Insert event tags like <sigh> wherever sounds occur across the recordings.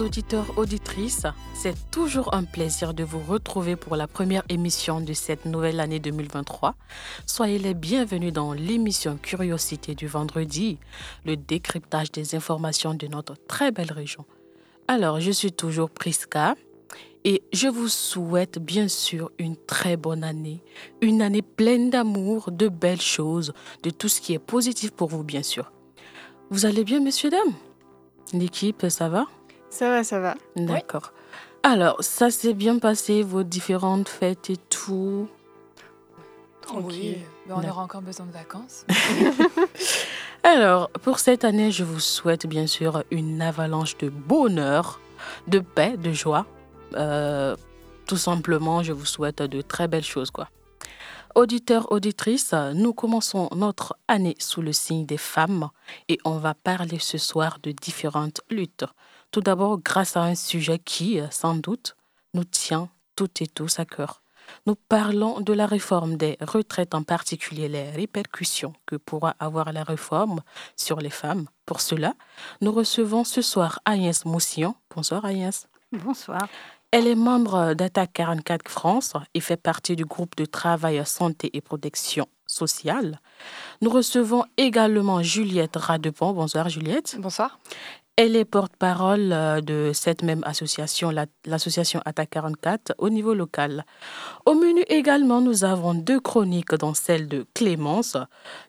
Auditeurs, auditrices, c'est toujours un plaisir de vous retrouver pour la première émission de cette nouvelle année 2023. Soyez les bienvenus dans l'émission Curiosité du vendredi, le décryptage des informations de notre très belle région. Alors, je suis toujours Priska et je vous souhaite bien sûr une très bonne année, une année pleine d'amour, de belles choses, de tout ce qui est positif pour vous bien sûr. Vous allez bien, messieurs, dames? L'équipe, ça va? Ça va, ça va. D'accord. Alors, ça s'est bien passé, vos différentes fêtes et tout? Oui, mais on aura encore besoin de vacances. <laughs> Alors, pour cette année, je vous souhaite bien sûr une avalanche de bonheur, de paix, de joie. Euh, tout simplement, je vous souhaite de très belles choses, quoi. Auditeurs, auditrices, nous commençons notre année sous le signe des femmes et on va parler ce soir de différentes luttes. Tout d'abord, grâce à un sujet qui, sans doute, nous tient toutes et tous à cœur. Nous parlons de la réforme des retraites, en particulier les répercussions que pourra avoir la réforme sur les femmes. Pour cela, nous recevons ce soir Agnès Moussillon. Bonsoir Agnès. Bonsoir. Elle est membre d'Attaque 44 France et fait partie du groupe de travail santé et protection sociale. Nous recevons également Juliette Radepont. Bonsoir Juliette. Bonsoir. Elle est porte-parole euh, de cette même association, la- l'association Attaque 44, au niveau local. Au menu également, nous avons deux chroniques, dont celle de Clémence.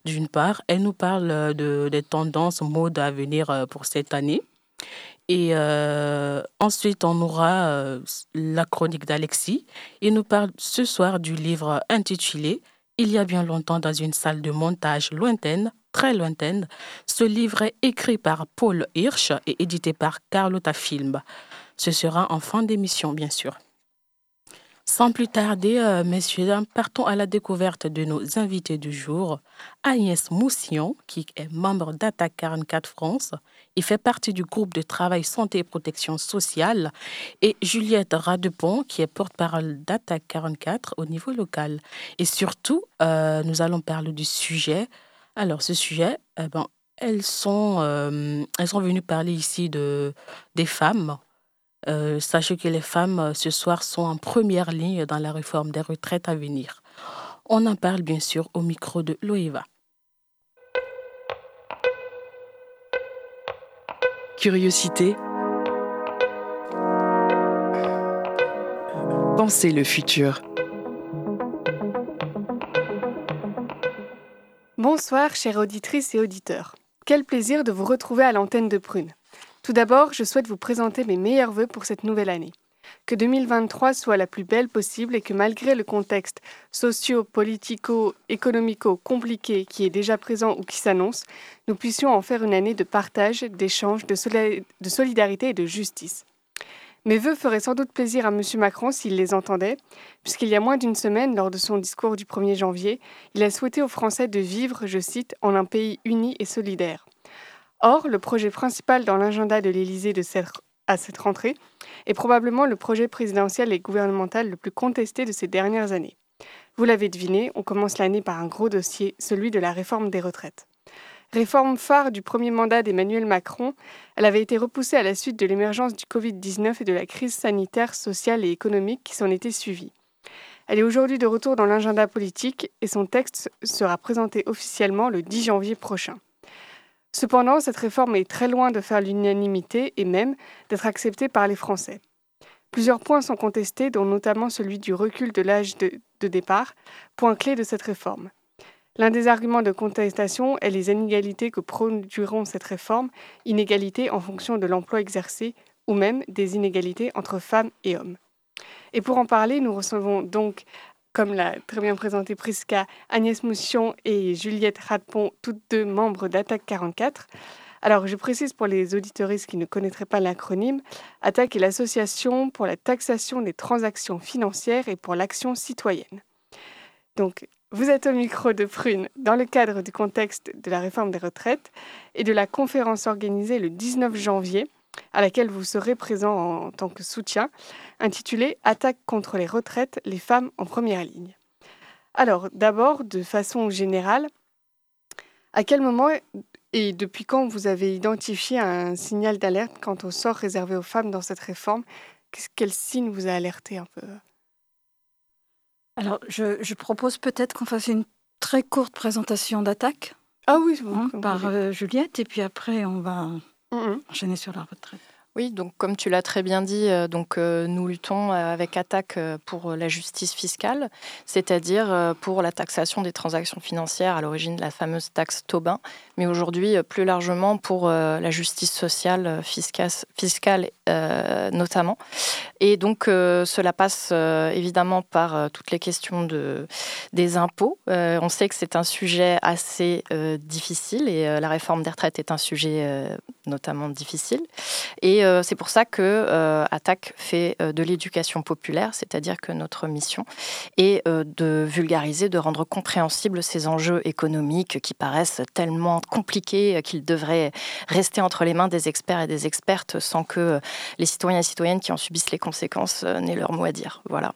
D'une part, elle nous parle euh, de, des tendances mode à venir euh, pour cette année. Et ensuite, on aura la chronique d'Alexis. Il nous parle ce soir du livre intitulé Il y a bien longtemps dans une salle de montage lointaine, très lointaine. Ce livre est écrit par Paul Hirsch et édité par Carlotta Film. Ce sera en fin d'émission, bien sûr. Sans plus tarder, euh, messieurs, partons à la découverte de nos invités du jour. Agnès Moussillon, qui est membre d'Attaque 44 France, il fait partie du groupe de travail santé et protection sociale, et Juliette Radepont, qui est porte-parole d'Attaque 44 au niveau local. Et surtout, euh, nous allons parler du sujet. Alors, ce sujet, eh ben, elles, sont, euh, elles sont venues parler ici de, des femmes. Euh, sachez que les femmes, euh, ce soir, sont en première ligne dans la réforme des retraites à venir. On en parle bien sûr au micro de Loeva. Curiosité. Pensez le futur. Bonsoir, chères auditrices et auditeurs. Quel plaisir de vous retrouver à l'antenne de Prune. Tout d'abord, je souhaite vous présenter mes meilleurs voeux pour cette nouvelle année. Que 2023 soit la plus belle possible et que malgré le contexte socio-politico-économico compliqué qui est déjà présent ou qui s'annonce, nous puissions en faire une année de partage, d'échange, de, solidarité et de justice. Mes vœux feraient sans doute plaisir à M. Macron s'il les entendait, puisqu'il y a moins d'une semaine, lors de son discours du 1er janvier, il a souhaité aux Français de vivre, je cite, en un pays uni et solidaire. Or, le projet principal dans l'agenda de l'Élysée à cette rentrée est probablement le projet présidentiel et gouvernemental le plus contesté de ces dernières années. Vous l'avez deviné, on commence l'année par un gros dossier, celui de la réforme des retraites. Réforme phare du premier mandat d'Emmanuel Macron, elle avait été repoussée à la suite de l'émergence du Covid-19 et de la crise sanitaire, sociale et économique qui s'en était suivie. Elle est aujourd'hui de retour dans l'agenda politique et son texte sera présenté officiellement le 10 janvier prochain. Cependant, cette réforme est très loin de faire l'unanimité et même d'être acceptée par les Français. Plusieurs points sont contestés, dont notamment celui du recul de l'âge de, de départ, point clé de cette réforme. L'un des arguments de contestation est les inégalités que produiront cette réforme, inégalités en fonction de l'emploi exercé ou même des inégalités entre femmes et hommes. Et pour en parler, nous recevons donc, comme l'a très bien présenté Prisca, Agnès Moussion et Juliette Radpont, toutes deux membres d'Attaque 44. Alors, je précise pour les auditoristes qui ne connaîtraient pas l'acronyme, ATTAC est l'association pour la taxation des transactions financières et pour l'action citoyenne. Donc, vous êtes au micro de Prune dans le cadre du contexte de la réforme des retraites et de la conférence organisée le 19 janvier à laquelle vous serez présent en tant que soutien, intitulée Attaque contre les retraites, les femmes en première ligne. Alors, d'abord, de façon générale, à quel moment et depuis quand vous avez identifié un signal d'alerte quant au sort réservé aux femmes dans cette réforme? Quel signe vous a alerté un peu? Alors, je, propose peut-être qu'on fasse une très courte présentation d'attaque. Ah oui, hein, par euh, Juliette, et puis après, on va mmh enchaîner sur la retraite. Oui, donc comme tu l'as très bien dit, euh, donc euh, nous luttons euh, avec attaque pour la justice fiscale, c'est-à-dire pour la taxation des transactions financières à l'origine de la fameuse taxe Tobin, mais aujourd'hui plus largement pour la justice sociale fiscale, notamment. Et donc cela passe évidemment par toutes les questions de, des impôts. on sait que c'est un sujet assez difficile et la réforme des retraites est un sujet notamment difficile. Et euh, c'est pour ça que euh, fait euh, de l'éducation populaire, c'est-à-dire que notre mission est de vulgariser, de rendre compréhensibles ces enjeux économiques qui paraissent tellement compliqués qu'ils devraient rester entre les mains des experts et des expertes sans que les citoyens et citoyennes qui en subissent les conséquences n'aient leur mot à dire. Voilà.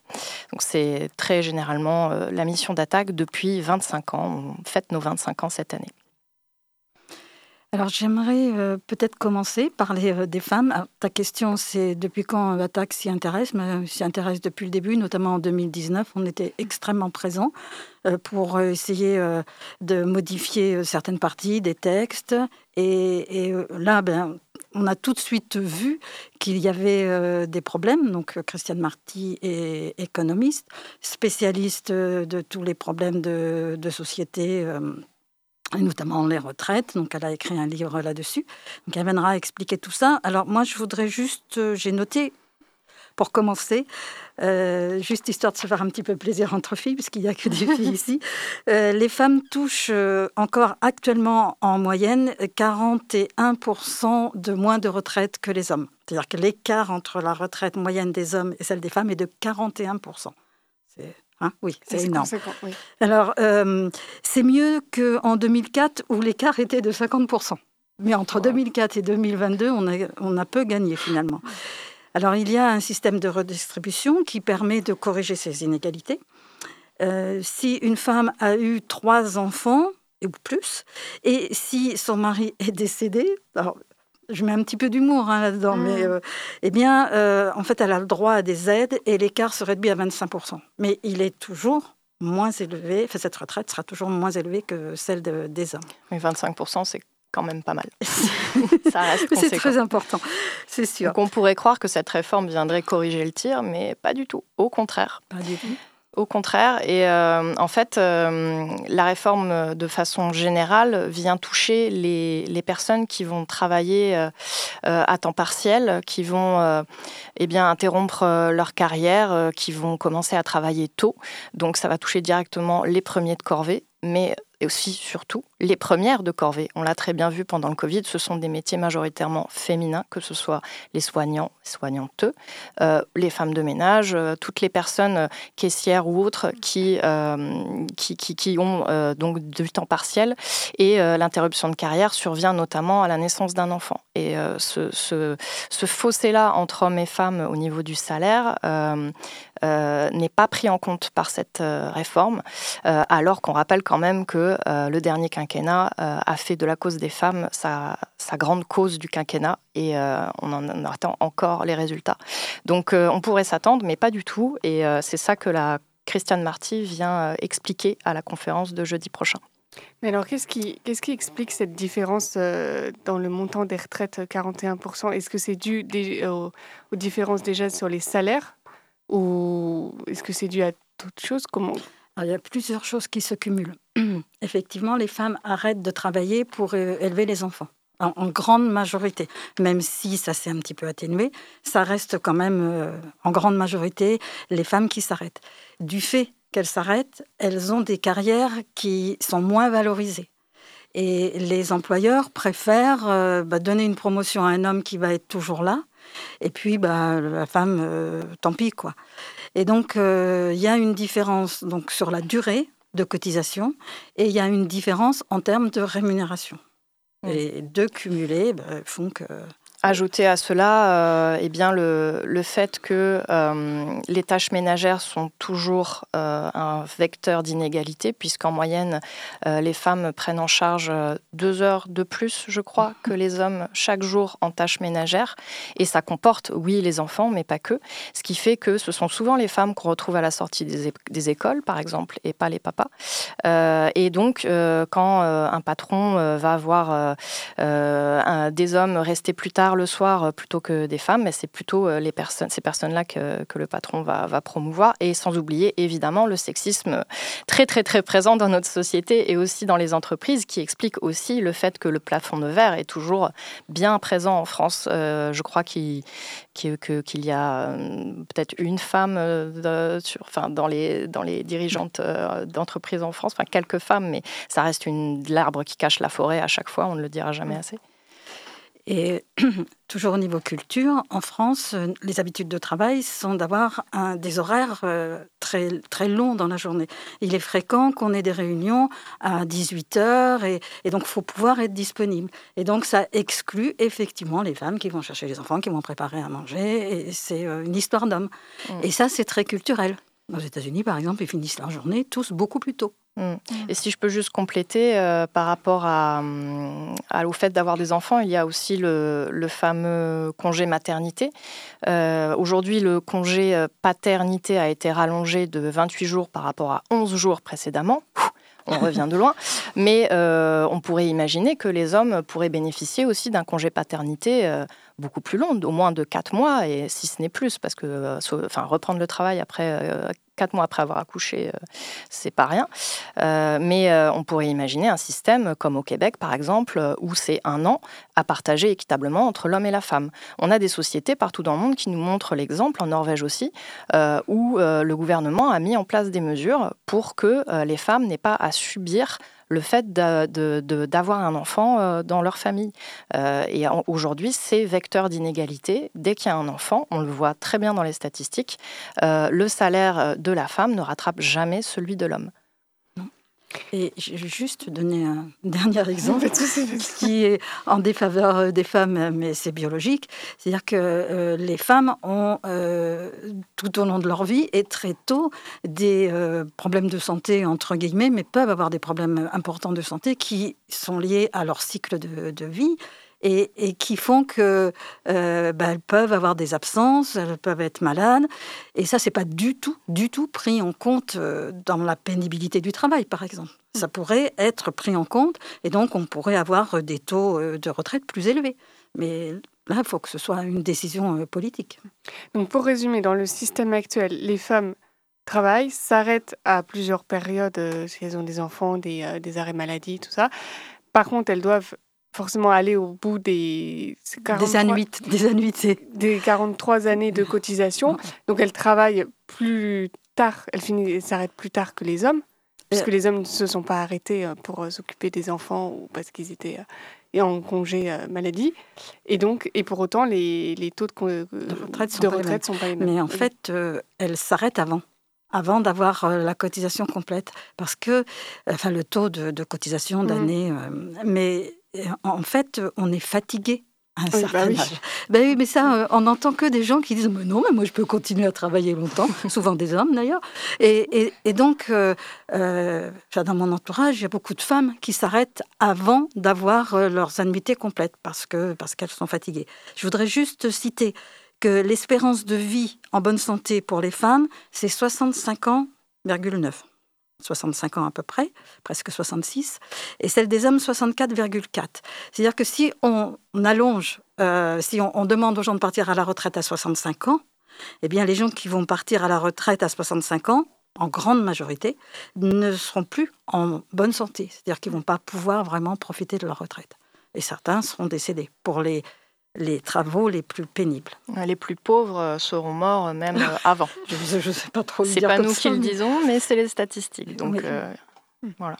Donc c'est très généralement la mission d'Attaque depuis 25 ans. On fête nos 25 ans cette année. Alors j'aimerais euh, peut-être commencer par les, euh, des femmes. ta question, c'est depuis quand l'attaque s'y intéresse Mais s'y intéresse depuis le début, notamment en 2019. On était extrêmement présents euh, pour essayer de modifier certaines parties des textes. Et, là, ben, on a tout de suite vu qu'il y avait des problèmes. Donc, Christiane Marty est économiste, spécialiste de tous les problèmes de société notamment les retraites. Donc, elle a écrit un livre là-dessus. Donc, elle viendra expliquer tout ça. Alors, moi, je voudrais juste, euh, j'ai noté, pour commencer, euh, juste histoire de se faire un petit peu plaisir entre filles, puisqu'il n'y a que des filles ici, <laughs> euh, les femmes touchent encore actuellement en moyenne 41% de moins de retraite que les hommes. C'est-à-dire que l'écart entre la retraite moyenne des hommes et celle des femmes est de 41%. C'est Hein, oui, c'est énorme. Alors, euh, c'est mieux qu'en 2004 où l'écart était de 50%. Mais entre 2004 et 2022, on a, on a peu gagné finalement. Alors, il y a un système de redistribution qui permet de corriger ces inégalités. Euh, si une femme a eu trois enfants, ou plus, et si son mari est décédé, alors je mets un petit peu d'humour hein, là-dedans, mais mm. euh, eh bien, euh, en fait, elle a le droit à des aides et l'écart se réduit à 25%. Mais il est toujours moins élevé, enfin, cette retraite sera toujours moins élevée que celle des hommes. Mais 25%, c'est quand même pas mal. <laughs> Ça reste C'est très important, c'est sûr. Donc on pourrait croire que cette réforme viendrait corriger le tir, mais pas du tout. Au contraire. Pas du tout. Au contraire, et euh, en fait, euh, la réforme de façon générale vient toucher les, personnes qui vont travailler euh, à temps partiel, qui vont eh bien, interrompre leur carrière, qui vont commencer à travailler tôt. Donc ça va toucher directement les premiers de corvée, mais et aussi, surtout, les premières de corvée. On l'a très bien vu pendant le Covid, ce sont des métiers majoritairement féminins, que ce soit les soignants, soignantes, euh, les femmes de ménage, euh, toutes les personnes euh, caissières ou autres qui, qui, qui, ont donc du temps partiel. Et l'interruption de carrière survient notamment à la naissance d'un enfant. Et ce, ce, ce fossé-là entre hommes et femmes au niveau du salaire n'est pas pris en compte par cette réforme, alors qu'on rappelle quand même que euh, le dernier quinquennat euh, a fait de la cause des femmes sa, grande cause du quinquennat et euh, on en attend encore les résultats. Donc on pourrait s'attendre, mais pas du tout. Et c'est ça que la Christiane Marty vient expliquer à la conférence de jeudi prochain. Mais alors, qu'est-ce qui, explique cette différence dans le montant des retraites 41% Est-ce que c'est dû aux, aux, différences déjà sur les salaires ou est-ce que c'est dû à toute chose? Comment il y a plusieurs choses qui se cumulent. <clears throat> Effectivement, les femmes arrêtent de travailler pour euh, élever les enfants. En, grande majorité, même si ça s'est un petit peu atténué, ça reste quand même euh, en grande majorité les femmes qui s'arrêtent. Du fait qu'elles s'arrêtent, elles ont des carrières qui sont moins valorisées. Et les employeurs préfèrent euh, bah, donner une promotion à un homme qui va être toujours là, et puis bah, la femme, tant pis quoi. Et donc, euh, il y a une différence donc, sur la durée de cotisation et il y a une différence en termes de rémunération. Et les deux cumulés bah, font que Ajouter à cela euh, eh bien le, le, fait que euh, les tâches ménagères sont toujours euh, un vecteur d'inégalité, puisqu'en moyenne, les femmes prennent en charge deux heures de plus, je crois, que les hommes chaque jour en tâches ménagères. Et ça comporte, oui, les enfants, mais pas que. Ce qui fait que ce sont souvent les femmes qu'on retrouve à la sortie des, des, écoles, par exemple, et pas les papas. et donc, quand un patron va voir des hommes rester plus tard, le soir euh, plutôt que des femmes, mais c'est plutôt euh, les personnes, ces personnes-là que, que, le patron va, va, promouvoir. Et sans oublier évidemment le sexisme très très très présent dans notre société et aussi dans les entreprises, qui explique aussi le fait que le plafond de verre est toujours bien présent en France. Euh, je crois qu'il y a peut-être une femme sur, enfin, dans, les, dans les dirigeantes d'entreprises en France, enfin quelques femmes, mais ça reste l'arbre qui cache la forêt à chaque fois, on ne le dira jamais assez. Et <clears throat> toujours au niveau culture, en France, euh, les habitudes de travail sont d'avoir des horaires euh, très, très longs dans la journée. Il est fréquent qu'on ait des réunions à 18 heures et, donc il faut pouvoir être disponible. Et donc ça exclut effectivement les femmes qui vont chercher les enfants, qui vont préparer à manger. Et c'est euh, une histoire d'homme. Mmh. Et ça, c'est très culturel. Aux États-Unis, par exemple, ils finissent leur journée tous beaucoup plus tôt. Et si je peux juste compléter euh, par rapport à, au fait d'avoir des enfants, il y a aussi le, fameux congé maternité. Euh, aujourd'hui, le congé euh, paternité a été rallongé de 28 jours par rapport à 11 jours précédemment. On revient de loin. <laughs> Mais on pourrait imaginer que les hommes pourraient bénéficier aussi d'un congé paternité beaucoup plus long, au moins de 4 mois, et si ce n'est plus, parce que enfin, reprendre le travail après quatre mois après avoir accouché, euh, c'est pas rien. Euh, mais euh, on pourrait imaginer un système comme au Québec, par exemple, où c'est un an à partager équitablement entre l'homme et la femme. On a des sociétés partout dans le monde qui nous montrent l'exemple, en Norvège aussi, où le gouvernement a mis en place des mesures pour que les femmes n'aient pas à subir le fait d'avoir un enfant euh, dans leur famille. Euh, et aujourd'hui, c'est vecteur d'inégalité. Dès qu'il y a un enfant, on le voit très bien dans les statistiques, euh, le salaire de la femme ne rattrape jamais celui de l'homme. Et je vais juste donner un <laughs> dernier exemple qui est en défaveur des femmes, mais c'est biologique. C'est-à-dire que euh, les femmes ont, euh, tout au long de leur vie et très tôt, des euh, problèmes de santé, entre guillemets, mais peuvent avoir des problèmes importants de santé qui sont liés à leur cycle de vie et, qui font que euh, bah, elles peuvent avoir des absences, elles peuvent être malades. Et ça, c'est pas du tout, du tout pris en compte euh, dans la pénibilité du travail, par exemple. Ça mm. pourrait être pris en compte, et donc on pourrait avoir des taux euh, de retraite plus élevés. Mais là, il faut que ce soit une décision politique. Donc, pour résumer, dans le système actuel, les femmes travaillent, s'arrêtent à plusieurs périodes, si elles ont des enfants, des, des arrêts maladie, tout ça. Par contre, elles doivent forcément aller au bout des 43, <laughs> des, annuités, des annuités. Des 43 années de cotisation. <laughs> Donc elle travaille plus tard, elle finit, s'arrête plus tard que les hommes, puisque les hommes ne se sont pas arrêtés euh, pour euh, s'occuper des enfants ou parce qu'ils étaient euh, en congé maladie. Et donc, et pour autant, les, les taux de, de retraite, sont, de retraite sont, pas les mêmes. Mais en fait, elle s'arrête avant avant d'avoir la cotisation complète, parce que, enfin, le taux de, cotisation mmh. d'année, mais en fait, on est fatigué à un bah certain âge. Ben oui, mais ça, euh, on n'entend que des gens qui disent mais non, mais moi je peux continuer à travailler longtemps, <laughs> souvent des hommes d'ailleurs. Et, donc, euh, euh, dans mon entourage, il y a beaucoup de femmes qui s'arrêtent avant d'avoir leurs annuités complètes parce que parce qu'elles sont fatiguées. Je voudrais juste citer que l'espérance de vie en bonne santé pour les femmes, c'est 65 ans,9. 65 ans à peu près, presque 66, et celle des hommes 64,4. C'est-à-dire que si on allonge, euh, si on, demande aux gens de partir à la retraite à 65 ans, eh bien les gens qui vont partir à la retraite à 65 ans, en grande majorité, ne seront plus en bonne santé. C'est-à-dire qu'ils ne vont pas pouvoir vraiment profiter de leur retraite. Et certains seront décédés. Pour les les travaux les plus pénibles. Les plus pauvres euh, seront morts euh, même euh, <laughs> avant. je ne sais pas trop. C'est pas nous qui le disons, mais c'est les statistiques. Donc voilà.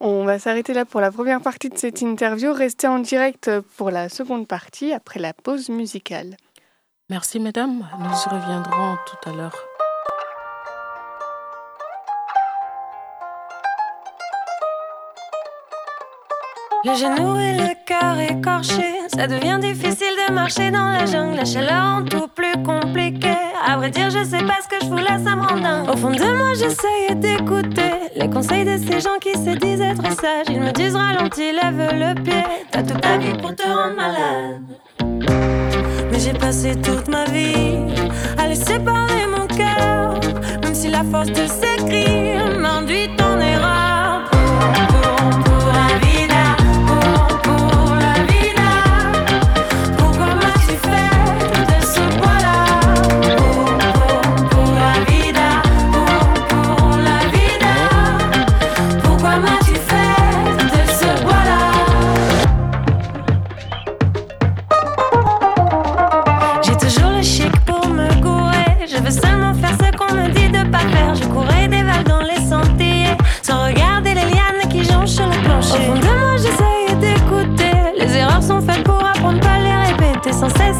On va s'arrêter là pour la première partie de cette interview. Restez en direct pour la seconde partie après la pause musicale. Merci mesdames. Nous y reviendrons tout à l'heure. Le genou et le cœur écorché, ça devient difficile de marcher dans la jungle. La chaleur en tout plus compliqué. À vrai dire, je sais pas ce que je voulais, ça me rend dingue. Au fond de moi, j'essaye d'écouter les conseils de ces gens qui se disent être sages. Ils me disent ralentis, lève le pied. T'as toute ta vie pour te rendre malade. Mais j'ai passé toute ma vie à laisser parler mon cœur, même si la force de s'écrire m'induit en erreur.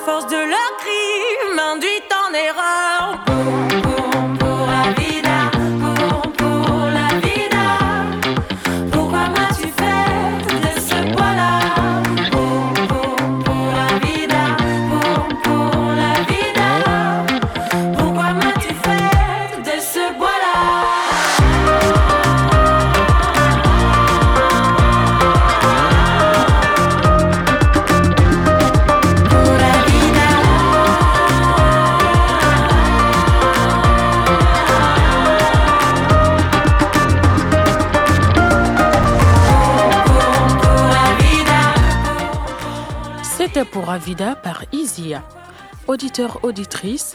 force de leur Auditeur, auditrice,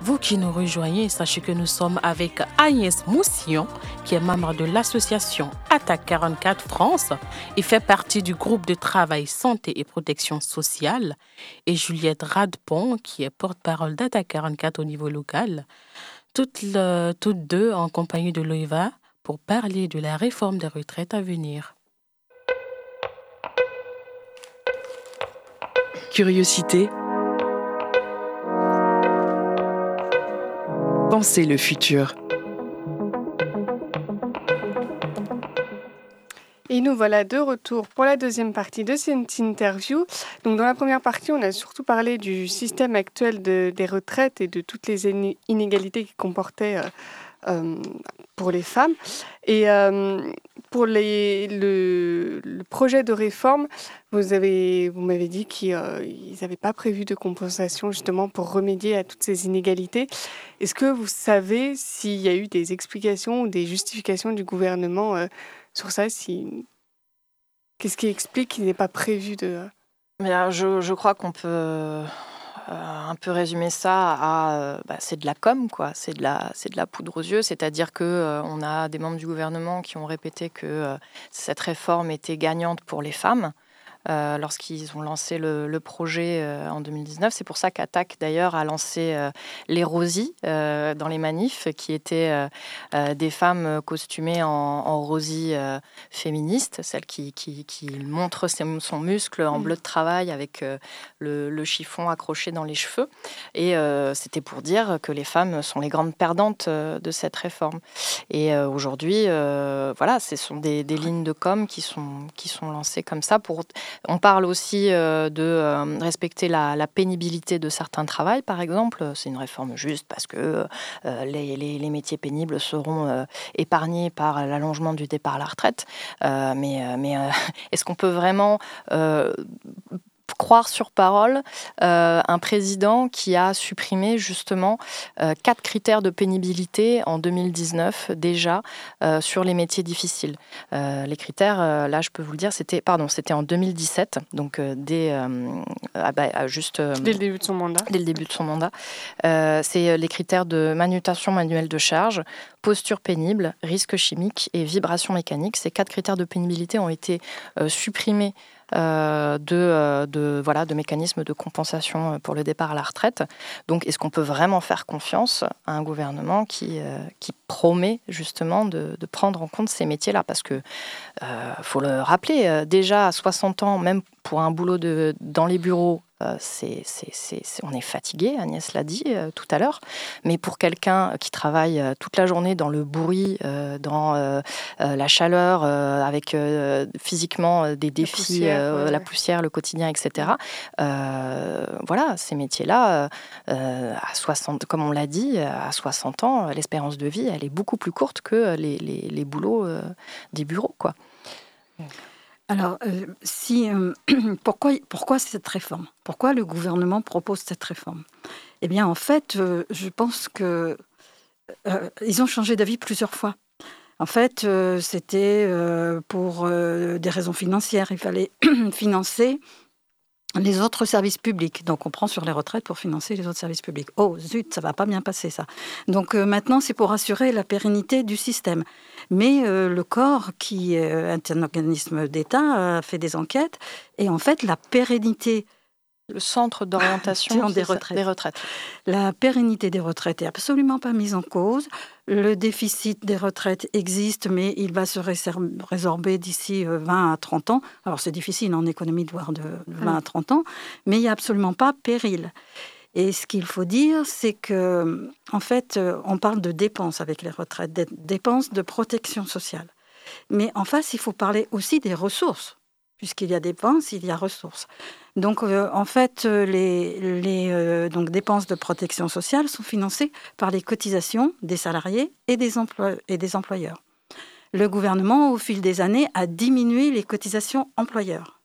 vous qui nous rejoignez, sachez que nous sommes avec Agnès Moussillon, qui est membre de l'association Attaque 44 France et fait partie du groupe de travail santé et protection sociale, et Juliette Radpont, qui est porte-parole d'Attaque 44 au niveau local, toutes, toutes deux en compagnie de l'OIVA pour parler de la réforme des retraites à venir. Curiosité. Pensez le futur. Et nous voilà de retour pour la deuxième partie de cette interview. Donc dans la première partie, on a surtout parlé du système actuel de, des retraites et de toutes les inégalités qu'il comportait euh, euh, pour les femmes. Et euh, pour le, projet de réforme, vous, avez, vous m'avez dit qu'ils n'avaient pas prévu de compensation justement pour remédier à toutes ces inégalités. Est-ce que vous savez s'il y a eu des explications ou des justifications du gouvernement sur ça. Qu'est-ce qui explique qu'il n'est pas prévu de... Mais, je, je, crois qu'on peut euh, un peu résumer ça à euh, bah, c'est de la com quoi. C'est de la c'est de la poudre aux yeux. C'est-à-dire que euh, on a des membres du gouvernement qui ont répété que cette réforme était gagnante pour les femmes euh, lorsqu'ils ont lancé le, projet euh, en 2019. C'est pour ça qu'Attaque d'ailleurs a lancé euh, les Rosies dans les manifs, qui étaient des femmes costumées en, en Rosie féministe, celle qui, qui, montre son muscle en mm. bleu de travail avec le, chiffon accroché dans les cheveux. Et c'était pour dire que les femmes sont les grandes perdantes de cette réforme. Et aujourd'hui, voilà, ce sont des, des, lignes de com qui sont, qui sont lancées comme ça pour on parle aussi euh, de euh, respecter la, pénibilité de certains travails, par exemple. C'est une réforme juste parce que euh, les, métiers pénibles seront épargnés par l'allongement du départ à la retraite. mais <laughs> est-ce qu'on peut vraiment croire sur parole un président qui a supprimé justement quatre critères de pénibilité en 2019 déjà sur les métiers difficiles. les critères, là je peux vous le dire, c'était pardon, c'était en 2017, donc dès ah bah, juste dès le début de son mandat. Dès le début de son mandat, c'est les critères de manutention manuelle de charge, posture pénible, risque chimique et vibration mécanique. Ces quatre critères de pénibilité ont été supprimés euh, de, euh, de, voilà, de mécanismes de compensation pour le départ à la retraite. Donc, est-ce qu'on peut vraiment faire confiance à un gouvernement qui, euh, qui promet justement de, de, prendre en compte ces métiers-là? Parce que, faut le rappeler, déjà à 60 ans, même pour un boulot de, dans les bureaux, euh, c'est, on est fatigué, Agnès l'a dit euh, tout à l'heure, mais pour quelqu'un qui travaille euh, toute la journée dans le bruit, dans la chaleur, avec physiquement des défis, la poussière, le quotidien, etc. voilà, ces métiers-là, à 60, comme on l'a dit, à 60 ans, l'espérance de vie, elle est beaucoup plus courte que les, les, les boulots des bureaux, quoi. Alors, euh, si, euh, <clears throat> pourquoi, cette réforme? Pourquoi le gouvernement propose cette réforme? Eh bien, en fait, euh, je pense que ils ont changé d'avis plusieurs fois. En fait, c'était pour des raisons financières. Il fallait <clears throat> financer les autres services publics. Donc on prend sur les retraites pour financer les autres services publics. Oh zut, ça va pas bien passer ça. Donc euh, maintenant c'est pour assurer la pérennité du système. Mais euh, le corps qui est un organisme d'État a fait des enquêtes et en fait la pérennité le centre d'orientation <laughs> des, retraites. La pérennité des retraites est absolument pas mise en cause. Le déficit des retraites existe, mais il va se résorber d'ici 20 euh, à 30 ans. Alors c'est difficile en économie de voir de 20 à 30 ans, mais il n'y a absolument pas péril. Et ce qu'il faut dire, c'est que, en fait, euh, on parle de dépenses avec les retraites, des dépenses de protection sociale. Mais en face, il faut parler aussi des ressources puisqu'il y a dépenses, il y a ressources. Donc, euh, en fait, euh, les, euh, donc, dépenses de protection sociale sont financées par les cotisations des salariés et des, et des employeurs. Le gouvernement, au fil des années, a diminué les cotisations employeurs.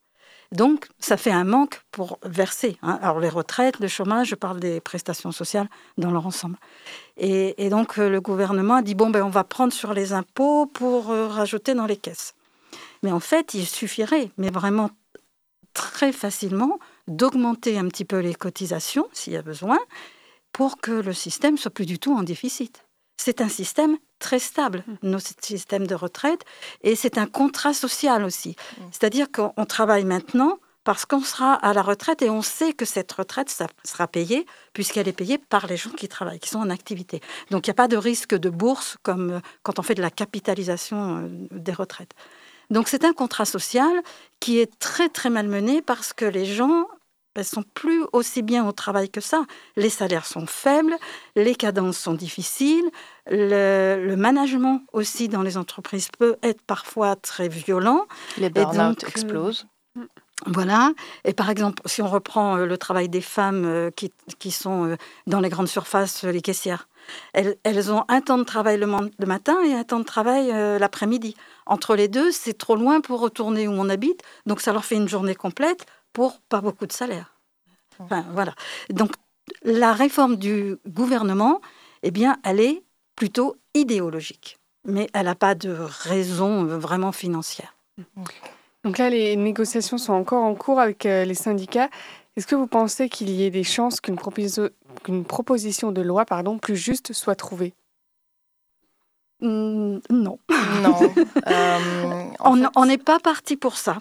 Donc, ça fait un manque pour verser. Hein. Alors, les retraites, le chômage, je parle des prestations sociales dans leur ensemble. Et, donc, le gouvernement a dit, bon, ben, on va prendre sur les impôts pour rajouter dans les caisses. Mais en fait, il suffirait, mais vraiment très facilement, d'augmenter un petit peu les cotisations, s'il y a besoin, pour que le système soit plus du tout en déficit. C'est un système très stable, mmh. nos systèmes de retraite, et c'est un contrat social aussi. Mmh. C'est-à-dire qu'on travaille maintenant parce qu'on sera à la retraite et on sait que cette retraite ça sera payée puisqu'elle est payée par les gens qui travaillent, qui sont en activité. Donc il n'y a pas de risque de bourse comme euh, quand on fait de la capitalisation euh, des retraites. Donc c'est un contrat social qui est très très mal mené parce que les gens ne ben, sont plus aussi bien au travail que ça. Les salaires sont faibles, les cadences sont difficiles, le, management aussi dans les entreprises peut être parfois très violent. Les burn-out euh, explosent. Voilà. Et par exemple, si on reprend euh, le travail des femmes euh, qui, qui sont dans les grandes surfaces, les caissières, elles, ont un temps de travail le, matin et un temps de travail euh, l'après-midi. Entre les deux, c'est trop loin pour retourner où on habite, donc ça leur fait une journée complète pour pas beaucoup de salaire. Enfin, voilà. Donc la réforme du gouvernement, eh bien, elle est plutôt idéologique, mais elle n'a pas de raison euh, vraiment financière. Donc là, les négociations sont encore en cours avec euh, les syndicats. Est-ce que vous pensez qu'il y ait des chances qu'une proposition de loi pardon, plus juste soit trouvée mmh, Non. Non. <laughs> Euh, on n'est pas parti pour ça.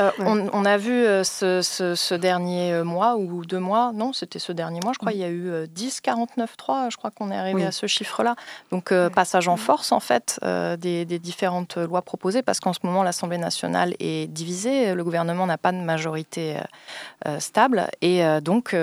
Euh, on, a vu euh, ce, dernier euh, mois ou deux mois, non, c'était ce dernier mois, je crois, mm. il y a eu 10, 49, 3, je crois qu'on est arrivé à ce chiffre-là. Donc, passage en force, en fait, des, différentes lois proposées, parce qu'en ce moment, l'Assemblée nationale est divisée, le gouvernement n'a pas de majorité stable, et donc,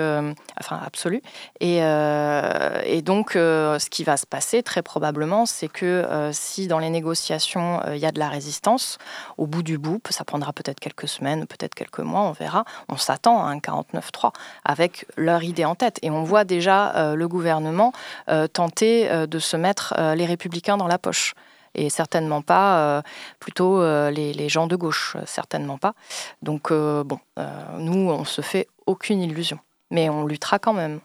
enfin, absolue. Et, et donc, ce qui va se passer, très probablement, c'est que si dans les négociations, il y a de la résistance, au bout du bout, ça prendra peut-être quelques semaines, peut-être quelques mois, on verra. On s'attend à un 49-3 avec leur idée en tête. Et on voit déjà euh, le gouvernement euh, tenter euh, de se mettre les républicains dans la poche. Et certainement pas plutôt les, gens de gauche, certainement pas. Donc, bon, nous, on se fait aucune illusion. Mais on luttera quand même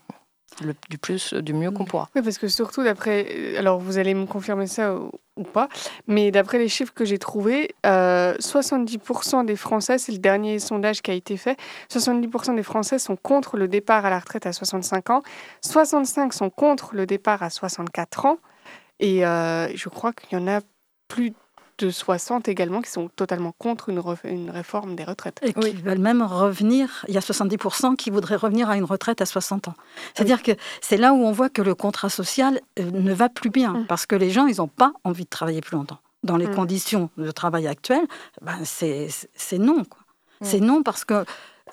du plus, du mieux qu'on pourra. Oui, parce que surtout d'après, alors vous allez me confirmer ça ou, pas, mais d'après les chiffres que j'ai trouvés, 70% euh, des Français, c'est le dernier sondage qui a été fait, 70% des Français sont contre le départ à la retraite à 65 ans, 65 sont contre le départ à 64 ans, et euh, je crois qu'il y en a plus de 60 également qui sont totalement contre une, une réforme des retraites. Et qui veulent même revenir, il y a 70% qui voudraient revenir à une retraite à 60 ans. C'est-à-dire que c'est là où on voit que le contrat social euh, ne va plus bien, mm. parce que les gens, ils n'ont pas envie de travailler plus longtemps. Dans les mm. conditions de travail actuelles, ben c'est non. Mm. C'est non parce que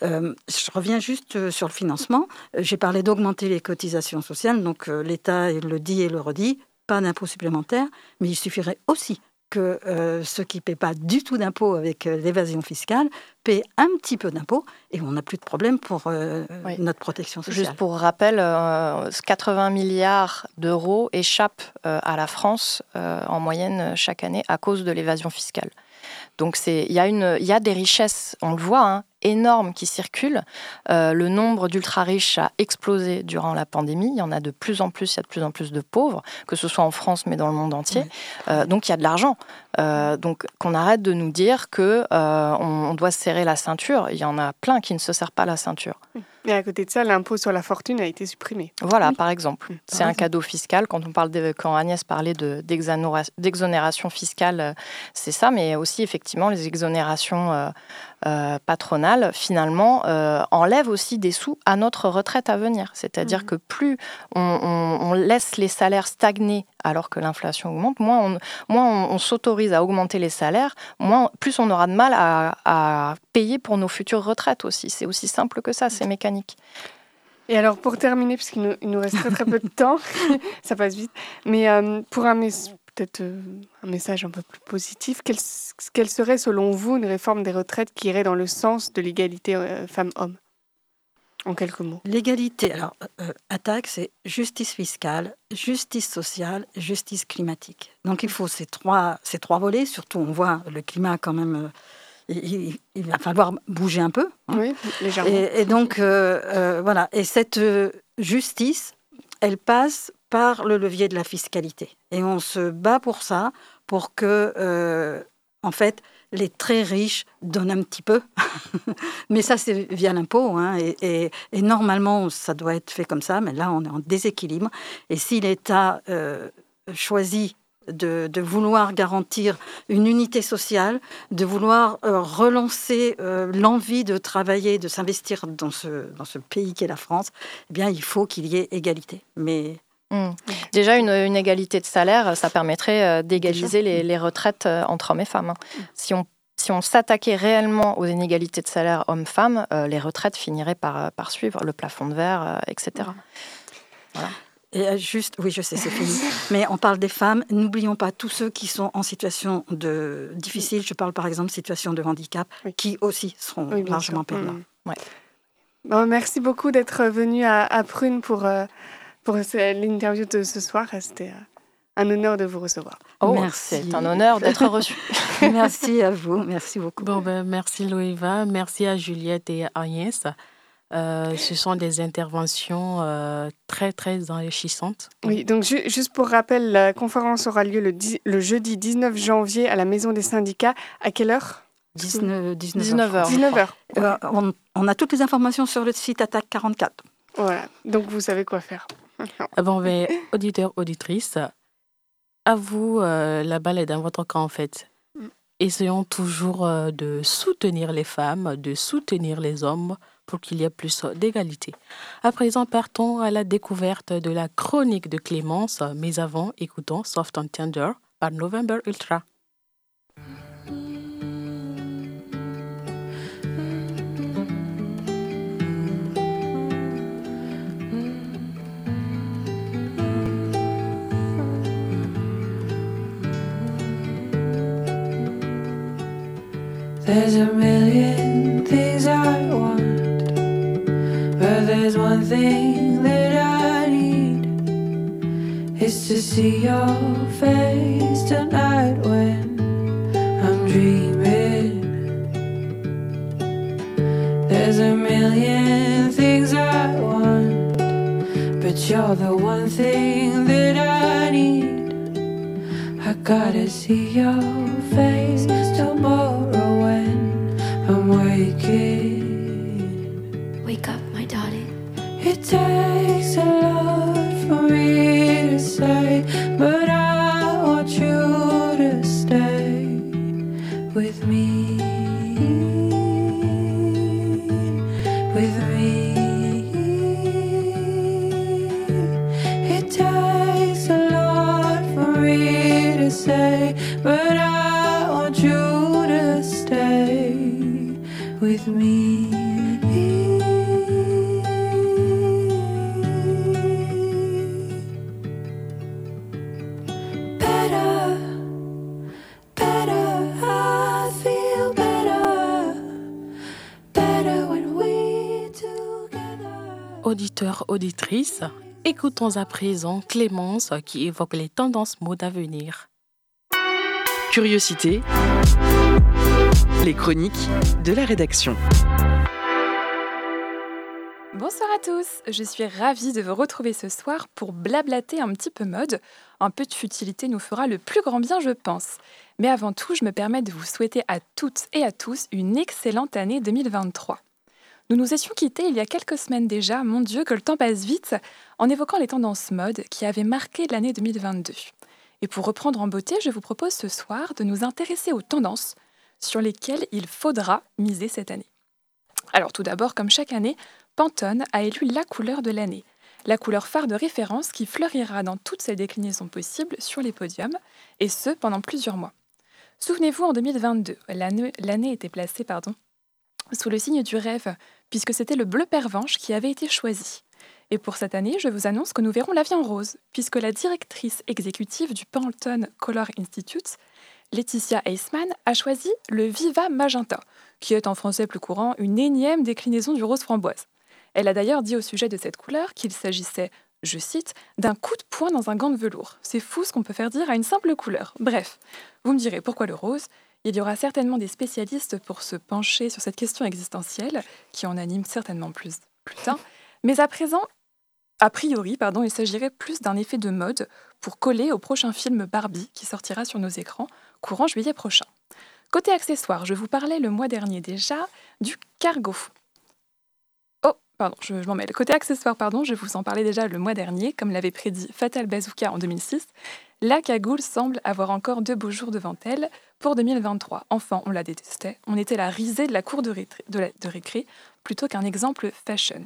euh, je reviens juste euh, sur le financement. J'ai parlé d'augmenter les cotisations sociales, donc l'État le dit et le redit, pas d'impôts supplémentaires, mais il suffirait aussi que euh, ceux qui ne paient pas du tout d'impôts avec euh, l'évasion fiscale paient un petit peu d'impôts et on n'a plus de problème pour euh, notre protection sociale. Juste pour rappel, 80 milliards d'euros échappent à la France en moyenne chaque année à cause de l'évasion fiscale. Donc il y, a y a des richesses, on le voit, hein, énormes qui circulent. Euh, le nombre d'ultra-riches a explosé durant la pandémie. Il y en a de plus en plus, il y a de plus en plus de pauvres, que ce soit en France mais dans le monde entier. Euh, donc il y a de l'argent. Euh, donc qu'on arrête de nous dire que on, doit serrer la ceinture. Il y en a plein qui ne se serrent pas la ceinture. Et à côté de ça, l'impôt sur la fortune a été supprimé. Voilà, par exemple. C'est un cadeau fiscal. Quand, on parle de, quand Agnès parlait d'exonération fiscale, c'est ça, mais aussi effectivement les exonérations euh, patronale, finalement, euh, enlève aussi des sous à notre retraite à venir. C'est-à-dire mmh. que plus on, laisse les salaires stagner alors que l'inflation augmente, moins on, s'autorise à augmenter les salaires, moins, plus on aura de mal à, payer pour nos futures retraites aussi. C'est aussi simple que ça, c'est mécanique. Et alors, pour terminer, puisqu'il nous, nous reste très, très peu de temps, <laughs> ça passe vite, mais euh, pour un, peut-être euh, un message un peu plus positif. Quelle, serait selon vous une réforme des retraites qui irait dans le sens de l'égalité euh, femmes-hommes? En quelques mots. L'égalité, alors, euh, attaque, c'est justice fiscale, justice sociale, justice climatique. Donc il faut ces trois, ces trois volets, surtout on voit le climat quand même. Il, va falloir bouger un peu. Hein. Oui, légèrement. et donc, voilà. Et cette justice, elle passe par le levier de la fiscalité. Et on se bat pour ça, pour que, euh, en fait, les très riches donnent un petit peu. <laughs> mais ça, c'est via l'impôt. Hein, et, normalement, ça doit être fait comme ça. Mais là, on est en déséquilibre. Et si l'État euh, choisit de, vouloir garantir une unité sociale, de vouloir euh, relancer l'envie de travailler, de s'investir dans ce, dans ce pays qu'est la France, eh bien, il faut qu'il y ait égalité. Mais Mm. Déjà, une, égalité de salaire, ça permettrait euh, d'égaliser les, retraites euh, entre hommes et femmes. Hein. Mm. Si on si on s'attaquait réellement aux inégalités de salaire hommes-femmes, euh, les retraites finiraient par, par, suivre le plafond de verre, etc. Voilà. Et juste, oui, je sais, c'est fini. <laughs> Mais on parle des femmes. N'oublions pas tous ceux qui sont en situation de difficile. Je parle par exemple situation de handicap, qui aussi seront largement perdants. Mm. Bon, merci beaucoup d'être venu à, à, Prune pour pour l'interview de ce soir. C'était euh, un honneur de vous recevoir. Oh, merci. C'est un honneur d'être reçu. <laughs> merci à vous. Merci beaucoup. Bon, ben, merci Loïva. Merci à Juliette et à Agnès. Euh, ce sont des interventions euh, très, très enrichissantes. Oui, donc juste pour rappel, la conférence aura lieu le, le, jeudi 19 janvier à la Maison des syndicats. À quelle heure? 19, 19, h 19 h on, on, a toutes les informations sur le site Attaque 44. Voilà, donc vous savez quoi faire. <laughs> Bon, mais auditeurs, auditrices, à vous, euh, la balle est dans votre camp en fait. Mm. Essayons toujours euh, de soutenir les femmes, de soutenir les hommes pour qu'il y ait plus d'égalité. À présent, partons à la découverte de la chronique de Clémence, mais avant, écoutons Soft and Tender par November Ultra. There's a million things I want, but there's one thing that I need. It's to see your face tonight when I'm dreaming. There's a million things I want, but you're the one thing that I need. I gotta see your écoutons à présent Clémence qui évoque les tendances modes à venir. Curiosité. Les chroniques de la rédaction. Bonsoir à tous, je suis ravie de vous retrouver ce soir pour blablater un petit peu mode. Un peu de futilité nous fera le plus grand bien, je pense. Mais avant tout, je me permets de vous souhaiter à toutes et à tous une excellente année 2023. Nous nous étions quittés il y a quelques semaines déjà, mon Dieu, que le temps passe vite, en évoquant les tendances mode qui avaient marqué l'année 2022. Et pour reprendre en beauté, je vous propose ce soir de nous intéresser aux tendances sur lesquelles il faudra miser cette année. Alors tout d'abord, comme chaque année, Pantone a élu la couleur de l'année, la couleur phare de référence qui fleurira dans toutes ses déclinaisons possibles sur les podiums, et ce pendant plusieurs mois. Souvenez-vous, en 2022, l'année était placée pardon, sous le signe du rêve, puisque c'était le bleu pervenche qui avait été choisi. Et pour cette année, je vous annonce que nous verrons la vie rose, puisque la directrice exécutive du Pantone Color Institute, Laetitia Eisman, a choisi le Viva Magenta, qui est en français plus courant une énième déclinaison du rose framboise. Elle a d'ailleurs dit au sujet de cette couleur qu'il s'agissait, je cite, d'un coup de poing dans un gant de velours. C'est fou ce qu'on peut faire dire à une simple couleur. Bref, vous me direz pourquoi le rose Il y aura certainement des spécialistes pour se pencher sur cette question existentielle, qui en anime certainement plus, plus d'un. Mais à présent, a priori, pardon, il s'agirait plus d'un effet de mode pour coller au prochain film Barbie qui sortira sur nos écrans courant juillet prochain. Côté accessoires, je vous parlais le mois dernier déjà du cargo. Pardon, je, m'en mêle. Côté accessoires, pardon, je vous en parlais déjà le mois dernier, comme l'avait prédit Fatal Bazooka en 2006. La cagoule semble avoir encore deux beaux jours devant elle pour 2023. Enfin, on la détestait. On était la risée de la cour de, récré plutôt qu'un exemple fashion.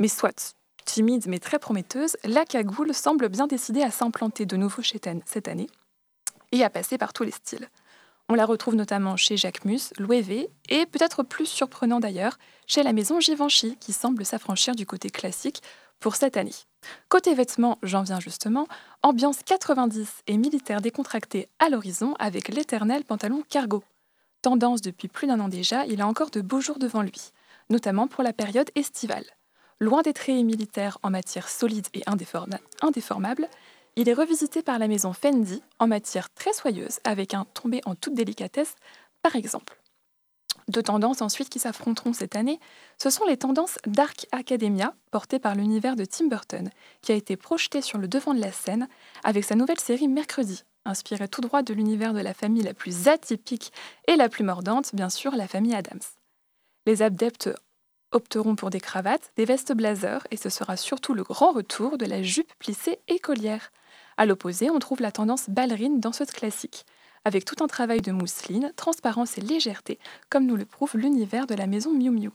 Mais soit, timide mais très prometteuse, la cagoule semble bien décidée à s'implanter de nouveau chez cette année et à passer par tous les styles. On la retrouve notamment chez Jacquemus, Loewe et peut-être plus surprenant d'ailleurs, chez la maison Givenchy qui semble s'affranchir du côté classique pour cette année. Côté vêtements, j'en viens justement, ambiance 90 et militaire décontractée à l'horizon avec l'éternel pantalon cargo. Tendance depuis plus d'un an déjà, il a encore de beaux jours devant lui, notamment pour la période estivale. Loin des traits militaires en matière solide et indéforma- indéformable, il est revisité par la maison Fendi en matière très soyeuse, avec un tombé en toute délicatesse, par exemple. Deux tendances ensuite qui s'affronteront cette année, ce sont les tendances Dark Academia, portées par l'univers de Tim Burton, qui a été projeté sur le devant de la scène avec sa nouvelle série Mercredi, inspirée tout droit de l'univers de la famille la plus atypique et la plus mordante, bien sûr, la famille Adams. Les adeptes opteront pour des cravates, des vestes blazer, et ce sera surtout le grand retour de la jupe plissée écolière. À l'opposé, on trouve la tendance ballerine danseuse classique, avec tout un travail de mousseline, transparence et légèreté, comme nous le prouve l'univers de la maison Miu Miu.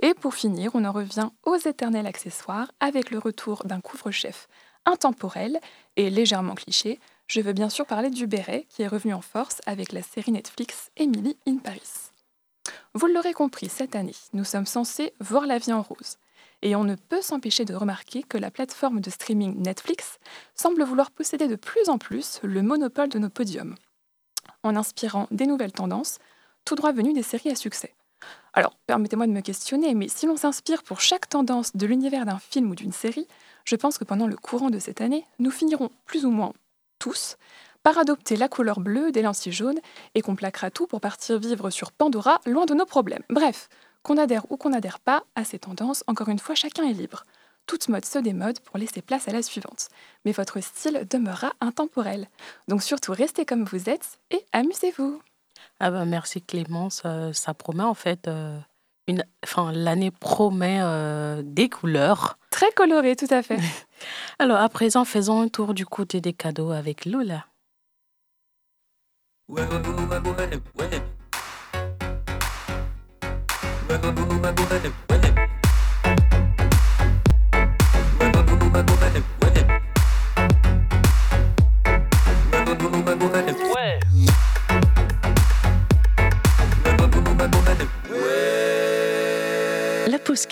Et pour finir, on en revient aux éternels accessoires avec le retour d'un couvre-chef intemporel et légèrement cliché. Je veux bien sûr parler du béret qui est revenu en force avec la série Netflix Emily in Paris. Vous l'aurez compris, cette année, nous sommes censés voir la vie en rose. Et on ne peut s'empêcher de remarquer que la plateforme de streaming Netflix semble vouloir posséder de plus en plus le monopole de nos podiums, en inspirant des nouvelles tendances, tout droit venues des séries à succès. Alors, permettez-moi de me questionner, mais si l'on s'inspire pour chaque tendance de l'univers d'un film ou d'une série, je pense que pendant le courant de cette année, nous finirons plus ou moins tous par adopter la couleur bleue des lentilles jaunes et qu'on plaquera tout pour partir vivre sur Pandora, loin de nos problèmes. Bref, qu'on adhère ou qu'on n'adhère pas à ces tendances, encore une fois, chacun est libre. Toute mode se démode pour laisser place à la suivante. Mais votre style demeurera intemporel. Donc surtout, restez comme vous êtes et amusez-vous. Ah ben merci Clémence, ça promet en fait euh, une, enfin l'année promet euh, des couleurs. Très colorées, tout à fait. <laughs> Alors à présent, faisons un tour du côté des cadeaux avec Lola. La pause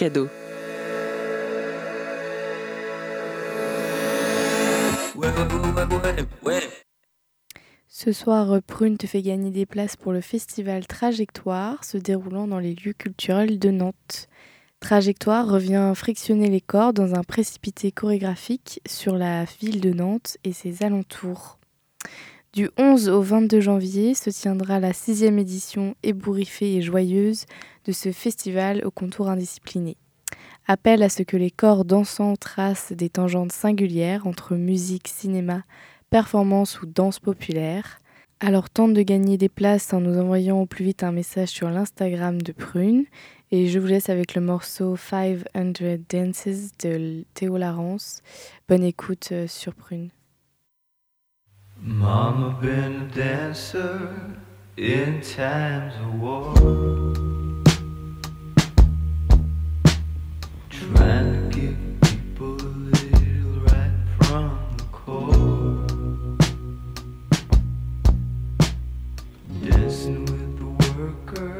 cadeau. Ce soir, Prune te fait gagner des places pour le festival Trajectoire se déroulant dans les lieux culturels de Nantes. Trajectoire revient frictionner les corps dans un précipité chorégraphique sur la ville de Nantes et ses alentours. Du 11 au 22 janvier se tiendra la sixième édition ébouriffée et joyeuse de ce festival au contour indiscipliné. Appel à ce que les corps dansants tracent des tangentes singulières entre musique, cinéma, performance ou danse populaire. Alors tente de gagner des places en nous envoyant au plus vite un message sur l'Instagram de Prune. Et je vous laisse avec le morceau 500 Dances de Théo Larence. Bonne écoute euh, sur Prune. Mama a dancer in times of war. With the workers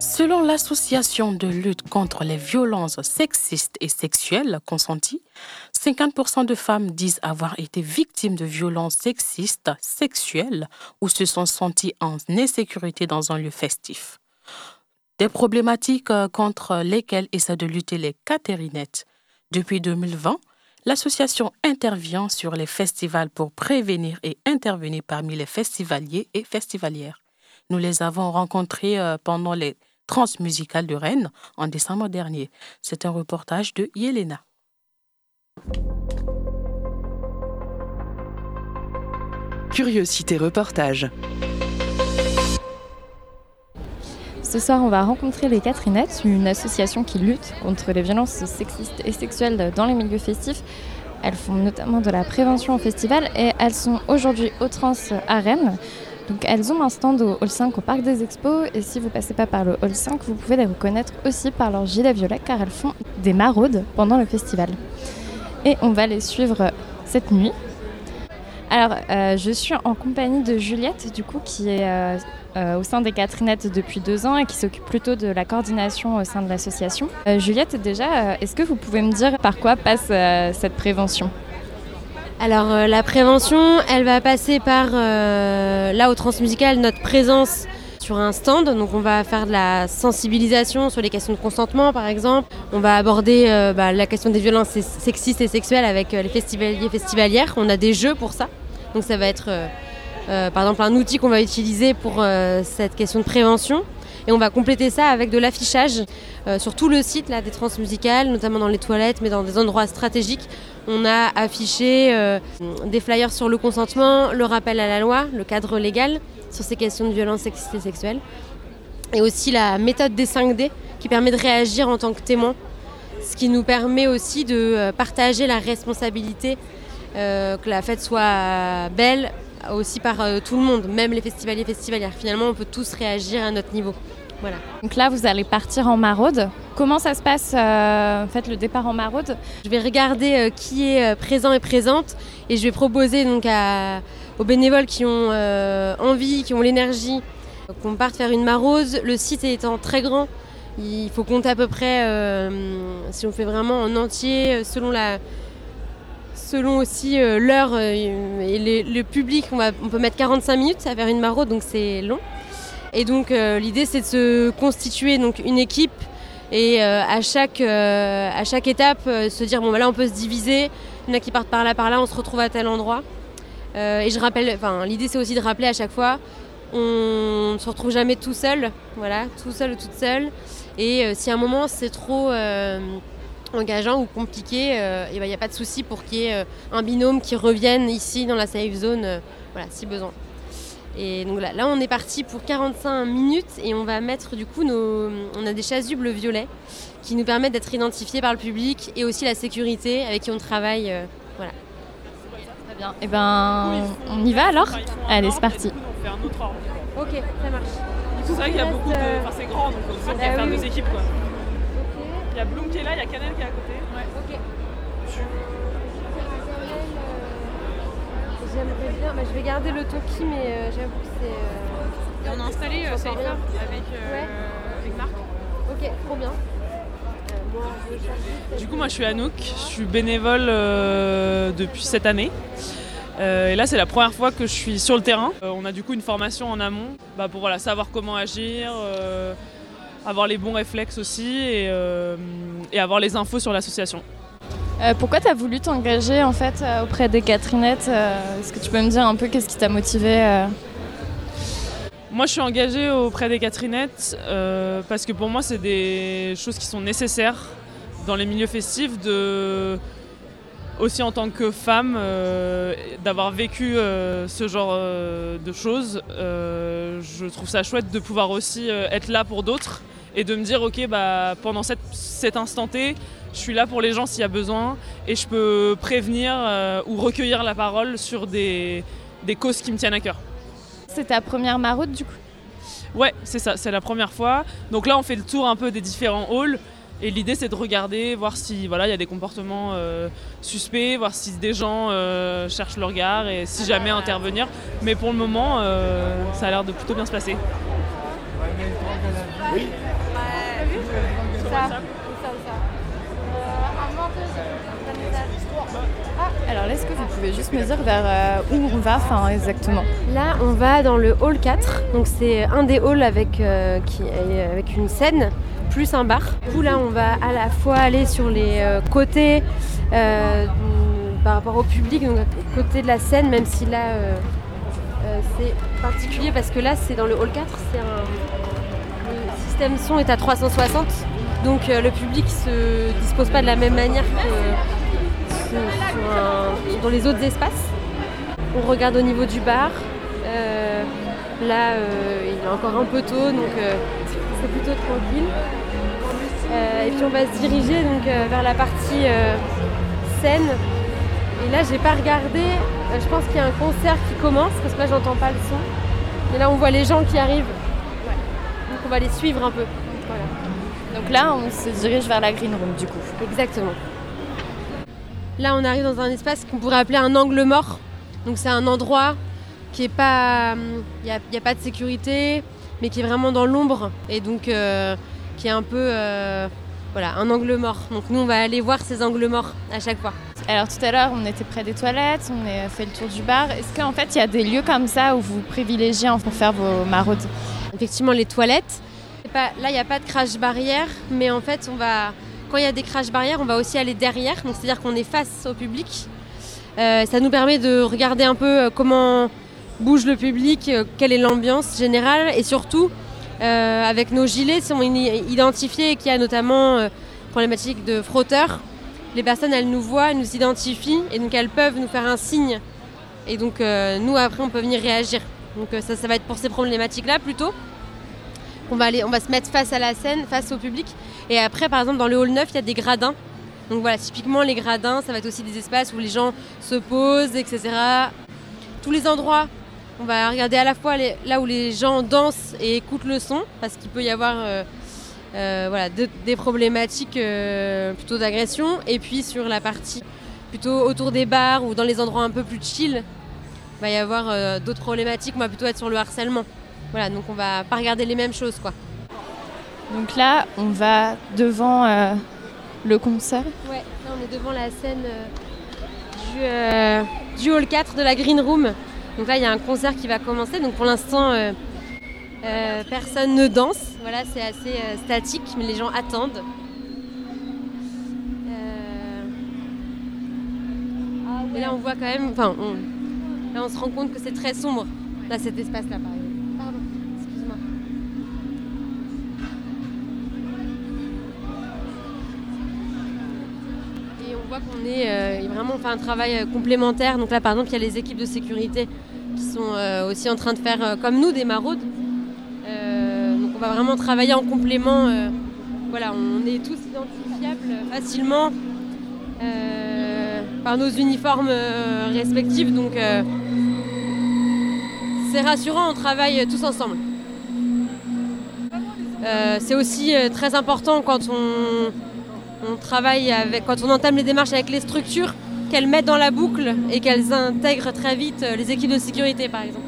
Selon l'Association de lutte contre les violences sexistes et sexuelles consenties, 50% de femmes disent avoir été victimes de violences sexistes, sexuelles ou se sont senties en insécurité dans un lieu festif. Des problématiques euh, contre lesquelles essaient de lutter les Catérinettes. Depuis 2020, l'association intervient sur les festivals pour prévenir et intervenir parmi les festivaliers et festivalières. Nous les avons rencontrés euh, pendant les transmusicales de Rennes en décembre dernier. C'est un reportage de Yelena. Curiosité reportage. Ce soir, on va rencontrer les Catherinettes, une association qui lutte contre les violences sexistes et sexuelles dans les milieux festifs. Elles font notamment de la prévention au festival et elles sont aujourd'hui au Trans à Rennes. Donc elles ont un stand au Hall 5 au Parc des Expos et si vous passez pas par le Hall 5, vous pouvez les reconnaître aussi par leur gilet violet car elles font des maraudes pendant le festival. Et on va les suivre cette nuit. Alors euh, je suis en compagnie de Juliette du coup qui est euh, euh, au sein des Catherinettes depuis deux ans et qui s'occupe plutôt de la coordination au sein de l'association. Juliette déjà, est-ce que vous pouvez me dire par quoi passe cette prévention? Alors euh, la prévention, elle va passer par euh, là au transmusical notre présence sur un stand. Donc on va faire de la sensibilisation sur les questions de consentement par exemple. On va aborder euh, bah, la question des violences sex- sexistes et sexuelles avec les festivaliers festivalières. On a des jeux pour ça. Donc ça va être par exemple un outil qu'on va utiliser pour cette question de prévention. Et on va compléter ça avec de l'affichage euh, sur tout le site là, des transmusicales, notamment dans les toilettes, mais dans des endroits stratégiques. On a affiché euh, des flyers sur le consentement, le rappel à la loi, le cadre légal sur ces questions de violence sexiste et sexuelle. Et aussi la méthode des 5D qui permet de réagir en tant que témoin. Ce qui nous permet aussi de euh, partager la responsabilité, que la fête soit belle aussi par euh, tout le monde, même les festivaliers et festivalières. Finalement, on peut tous réagir à notre niveau. Voilà. Donc là, vous allez partir en maraude. Comment ça se passe, euh, en fait, le départ en maraude? Je vais regarder euh, qui est euh, présent et présente et je vais proposer donc à- aux bénévoles qui ont euh, envie, qui ont l'énergie, euh, qu'on parte faire une maraude. Le site étant très grand, il faut compter à peu près, euh, si on fait vraiment en entier, euh, selon la, selon aussi euh, l'heure euh, et le public, on, peut mettre 45 minutes à faire une maraude, donc c'est long. Et donc euh, l'idée c'est de se constituer donc une équipe et à, chaque, à chaque étape se dire bon bah là on peut se diviser, il y en a qui partent par là par là, on se retrouve à tel endroit. Et je rappelle, enfin l'idée c'est aussi de rappeler à chaque fois, on ne se retrouve jamais tout seul, voilà, tout seul ou toute seule. Et si à un moment c'est trop engageant ou compliqué, euh, il n'y a pas de souci pour qu'il y ait euh, un binôme qui revienne ici dans la safe zone, euh, voilà, si besoin. Et donc là, là, on est parti pour 45 minutes et on va mettre du coup nos. On a des chasubles violets qui nous permettent d'être identifiés par le public et aussi la sécurité avec qui on travaille. euh, voilà. Très bien. Et ben, on y va alors? Allez, c'est parti. On fait un autre ordre. Ok, ça marche. C'est vrai qu'il y a beaucoup de. Enfin, c'est grand, donc on qu'il y a Ah faire oui, deux oui. équipes quoi. Il y a Bloom qui est là, il y a Canel qui est à côté. Ok. J'aimerais bien, bah, je vais garder le Toki, mais euh, j'avoue que c'est. euh, Et on a installé euh, avec, euh, Ouais. avec Marc. Ok, trop bien. Euh, moi, Du coup, moi je suis Anouk, je suis bénévole depuis cette année. Et là, c'est la première fois que je suis sur le terrain. On a du coup une formation en amont bah, pour voilà, savoir comment agir, avoir les bons réflexes aussi et, euh, et avoir les infos sur l'association. Euh, pourquoi tu as voulu t'engager en fait euh, auprès des Catherinettes Est-ce que tu peux me dire un peu qu'est-ce qui t'a motivé Moi, je suis engagée auprès des Catherinettes euh, parce que pour moi, c'est des choses qui sont nécessaires dans les milieux festifs, de... aussi en tant que femme, euh, d'avoir vécu euh, ce genre de choses. Je trouve ça chouette de pouvoir aussi être là pour d'autres et de me dire, ok, bah, pendant cette, cet instant T, je suis là pour les gens s'il y a besoin et je peux prévenir euh, ou recueillir la parole sur des, des causes qui me tiennent à cœur. C'est ta première maraude du coup? Ouais, c'est ça, c'est la première fois. Donc là, on fait le tour un peu des différents halls. Et l'idée, c'est de regarder, voir si voilà, il y a des comportements euh, suspects, voir si des gens euh, cherchent le regard et si jamais intervenir. Mais pour le moment, euh, ça a l'air de plutôt bien se passer. Oui. Alors là, est-ce que vous pouvez juste me dire vers euh, où on va enfin, exactement? Là, on va dans le hall 4. Donc, c'est un des halls avec, euh, qui, avec une scène plus un bar. Du coup, là, on va à la fois aller sur les euh, côtés euh, par rapport au public, donc côté de la scène, même si là, euh, euh, c'est particulier parce que là, c'est dans le hall 4. C'est un, le système son est à 360. Donc, euh, le public se dispose pas de la même manière que dans les autres espaces. On regarde au niveau du bar. Euh, là, euh, il est encore un peu tôt, donc euh, c'est plutôt tranquille. Euh, et puis on va se diriger donc, euh, vers la partie euh, scène Et là, j'ai pas regardé. Euh, Je pense qu'il y a un concert qui commence parce que là, j'entends pas le son. Mais là, on voit les gens qui arrivent. Donc, on va les suivre un peu. Donc là, on se dirige vers la green room du coup. Exactement. Là, on arrive dans un espace qu'on pourrait appeler un angle mort. Donc, c'est un endroit qui est pas. Il n'y a, y a pas de sécurité, mais qui est vraiment dans l'ombre. Et donc, euh, qui est un peu. euh, voilà, un angle mort. Donc, nous, on va aller voir ces angles morts à chaque fois. Alors tout à l'heure, on était près des toilettes, on a fait le tour du bar. Est-ce qu'en fait, il y a des lieux comme ça où vous privilégiez pour faire vos maraudes? Effectivement, les toilettes. Là, il n'y a pas de crash barrière, mais en fait, quand il y a des crash barrières, on va aussi aller derrière. Donc, c'est-à-dire qu'on est face au public. Euh, ça nous permet de regarder un peu euh, comment bouge le public, euh, quelle est l'ambiance générale, et surtout, avec nos gilets, si on identifié qu'il y a notamment problématique de frotteurs, les personnes, elles nous voient, elles nous identifient, et donc elles peuvent nous faire un signe. Et donc, nous, après, on peut venir réagir. Donc, ça, ça va être pour ces problématiques-là plutôt. On va, on va se mettre face à la scène, face au public. Et après, par exemple, dans le hall 9, il y a des gradins. Donc voilà, typiquement, les gradins, ça va être aussi des espaces où les gens se posent, etc. Tous les endroits, on va regarder à la fois là où les gens dansent et écoutent le son, parce qu'il peut y avoir euh, euh, des problématiques euh, plutôt d'agression. Et puis sur la partie plutôt autour des bars ou dans les endroits un peu plus chill, il va y avoir d'autres problématiques. On va plutôt être sur le harcèlement. Voilà, donc on va pas regarder les mêmes choses, quoi. Donc là, on va devant euh, le concert. Ouais, là on est devant la scène euh, du, euh, du hall 4 de la Green Room. Donc là il y a un concert qui va commencer. Donc pour l'instant personne ne danse. Voilà, c'est assez statique, mais les gens attendent. Et là on voit quand même, enfin on, là on se rend compte que c'est très sombre. Là cet espace là par exemple. On est euh, vraiment fait un travail euh, complémentaire. Donc là, par exemple, il y a les équipes de sécurité qui sont euh, aussi en train de faire, comme nous, des maraudes. Donc on va vraiment travailler en complément. voilà, on est tous identifiables facilement par nos uniformes respectifs. Donc c'est rassurant, on travaille tous ensemble. C'est aussi très important quand on, on travaille avec, quand on entame les démarches avec les structures, qu'elles mettent dans la boucle et qu'elles intègrent très vite euh, les équipes de sécurité, par exemple.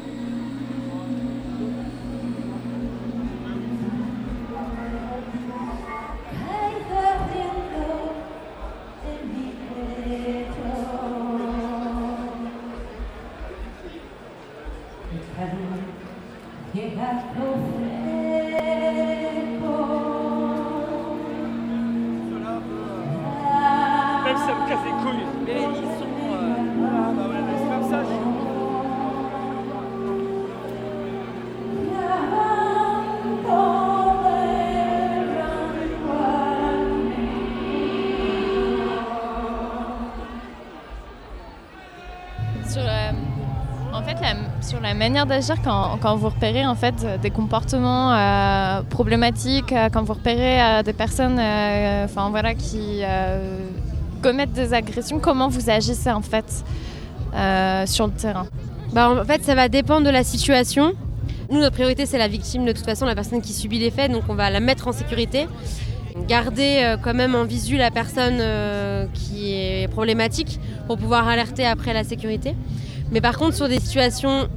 Sur la manière d'agir quand, vous repérez en fait des comportements euh, problématiques, euh, quand vous repérez euh, des personnes, enfin voilà, qui commettent des agressions, comment vous agissez en fait sur le terrain? Bah, en fait, ça va dépendre de la situation. Nous, notre priorité, c'est la victime, de toute façon, la personne qui subit les faits, donc on va la mettre en sécurité. Garder quand même en visu la personne qui est problématique pour pouvoir alerter après la sécurité. Mais par contre, sur des situations,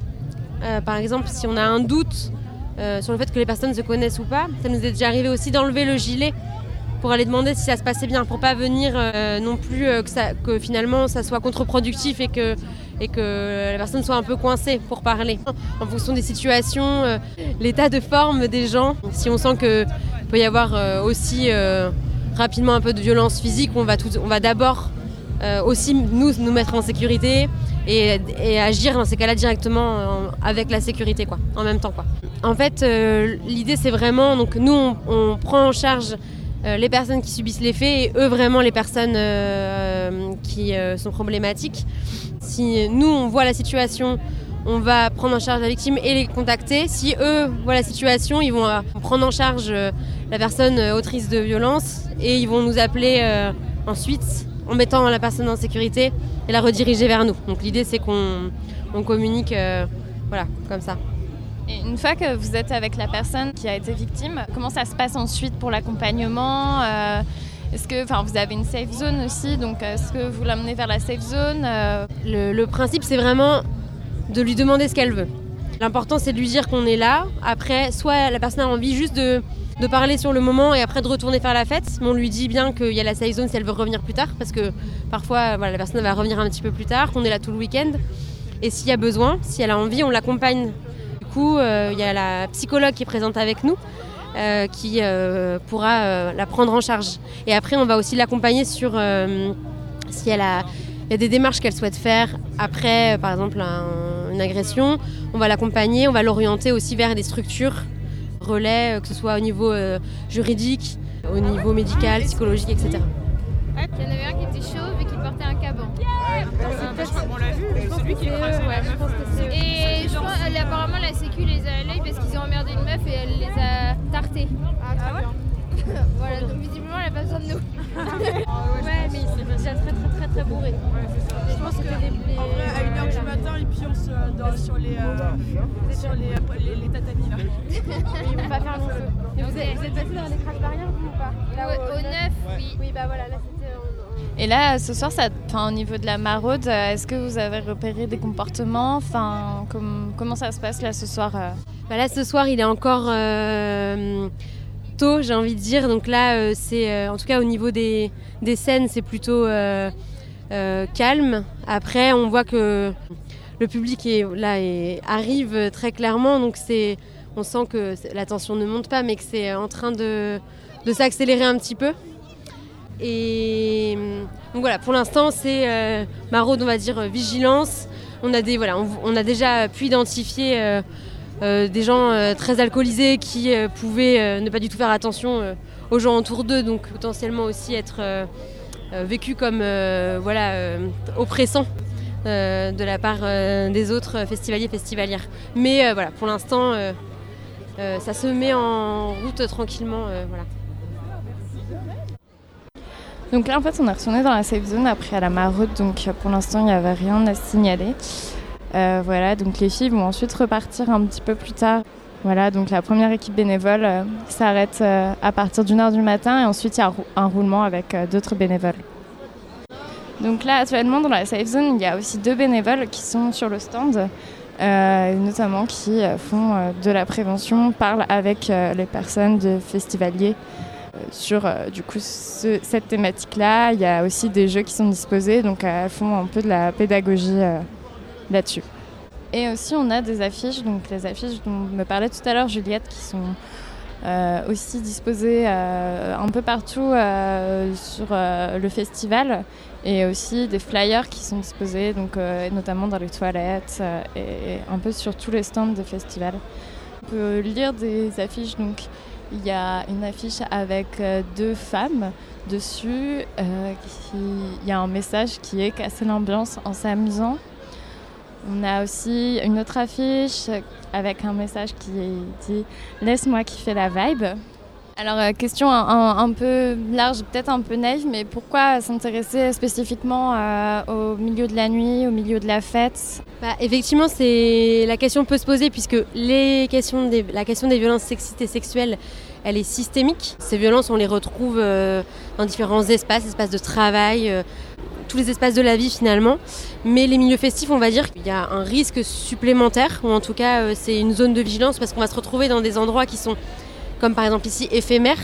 euh, par exemple, si on a un doute euh, sur le fait que les personnes se connaissent ou pas, ça nous est déjà arrivé aussi d'enlever le gilet pour aller demander si ça se passait bien, pour pas venir euh, non plus que, que finalement ça soit contre-productif et que, et que la personne soit un peu coincée pour parler. En fonction des situations, l'état de forme des gens, si on sent qu'il peut y avoir aussi rapidement un peu de violence physique, on va, va d'abord aussi nous nous mettre en sécurité et, agir dans ces cas-là directement euh, avec la sécurité quoi, en même temps quoi. En fait, euh, l'idée c'est vraiment donc nous on, prend en charge euh, les personnes qui subissent les faits et eux vraiment les personnes qui sont problématiques. Si nous on voit la situation, on va prendre en charge la victime et les contacter. Si eux voient la situation, ils vont prendre en charge la personne autrice de violence et ils vont nous appeler ensuite en mettant la personne en sécurité et la rediriger vers nous. Donc l'idée c'est qu'on on communique euh, voilà, comme ça. Et une fois que vous êtes avec la personne qui a été victime, comment ça se passe ensuite pour l'accompagnement euh, Est-ce que, enfin, vous avez une safe zone aussi, donc est-ce que vous l'amenez vers la safe zone euh, le, le principe c'est vraiment de lui demander ce qu'elle veut. L'important c'est de lui dire qu'on est là. Après, soit la personne a envie juste de, de parler sur le moment et après de retourner faire la fête, on lui dit bien qu'il y a la safe zone si elle veut revenir plus tard, parce que parfois la personne va revenir un petit peu plus tard, qu'on est là tout le week-end. Et s'il y a besoin, si elle a envie, on l'accompagne. Du coup, euh, il y a la psychologue qui est présente avec nous, euh, qui euh, pourra la prendre en charge. Et après, on va aussi l'accompagner sur si elle a, y a des démarches qu'elle souhaite faire après, par exemple, un- une agression. On va l'accompagner, on va l'orienter aussi vers des structures relais, euh, que ce soit au niveau euh, juridique, au niveau médical, psychologique, etc. Il y en avait un qui était chauve et qui portait un caban. On l'a vu, c'est lui qui est écrasé la meuf. Et je crois, apparemment, la sécu les a à l'œil parce qu'ils ont emmerdé une meuf et elle les a tartés. Ah, ouais <laughs> Voilà, donc visiblement, elle a pas besoin de nous. ouais, mais il s'est déjà très très très très bourré. Je pense que en vrai, à 1h du matin, ils pioncent euh, dans- sur les, euh, sur les, euh, les, les tatamis là. Ils vont pas faire long feu. <laughs> Et vous, êtes, vous êtes passé dans les crash barrières vous ou pas Là, au au neuf, oui. Oui, bah voilà, là c'était. en- Et là, ce soir, ça, enfin, au niveau de la maraude, euh, est-ce que vous avez repéré des comportements Enfin, com- comment ça se passe là ce soir euh Bah là, ce soir, il est encore euh, tôt, j'ai envie de dire. Donc là, euh, c'est euh, en tout cas au niveau des, scènes, c'est plutôt euh, calme. Après, on voit que le public est, là, est- arrive très clairement. Donc c'est, on sent que la tension ne monte pas, mais que c'est en train de, de s'accélérer un petit peu. Et donc voilà, pour l'instant, c'est euh, on va dire, vigilance. On a, des, voilà, on, on a déjà pu identifier euh, des gens euh, très alcoolisés qui euh, pouvaient ne pas du tout faire attention aux gens autour d'eux, donc potentiellement aussi être vécus comme voilà, oppressants euh, de la part des autres festivaliers festivalières. Mais voilà, pour l'instant, ça se met en route tranquillement. voilà. Donc là, en fait, on est retourné dans la safe zone après à la maraude, donc pour l'instant, il n'y avait rien à signaler. Euh, voilà, donc les filles vont ensuite repartir un petit peu plus tard. Voilà, donc la première équipe bénévole euh, s'arrête euh, à partir d'une heure du matin et ensuite il y a un rou- un roulement avec d'autres bénévoles. Donc là, actuellement, dans la safe zone, il y a aussi deux bénévoles qui sont sur le stand, notamment qui font de la prévention, parlent avec les personnes de festivaliers sur du coup ce- cette thématique-là. Il y a aussi des jeux qui sont disposés, donc elles font un peu de la pédagogie là-dessus. Et aussi on a des affiches, donc les affiches dont me parlait tout à l'heure Juliette, qui sont euh, aussi disposées euh, un peu partout euh, sur le festival, et aussi des flyers qui sont disposés, donc notamment dans les toilettes et un peu sur tous les stands des festivals. On peut lire des affiches, donc il y a une affiche avec deux femmes dessus. Il y a un message qui est casser l'ambiance en s'amusant. On a aussi une autre affiche avec un message qui dit Laisse-moi kiffer la vibe. Alors, euh, question un, peu large, peut-être un peu naïve, mais pourquoi s'intéresser spécifiquement euh, au milieu de la nuit, au milieu de la fête? Bah, effectivement, c'est la question peut se poser puisque les questions la question des violences sexistes et sexuelles, elle est systémique. Ces violences, on les retrouve euh, dans différents espaces, espaces de travail, tous les espaces de la vie finalement. Mais les milieux festifs, on va dire qu'il y a un risque supplémentaire, ou en tout cas, euh, c'est une zone de vigilance parce qu'on va se retrouver dans des endroits qui sont, comme par exemple ici, éphémères,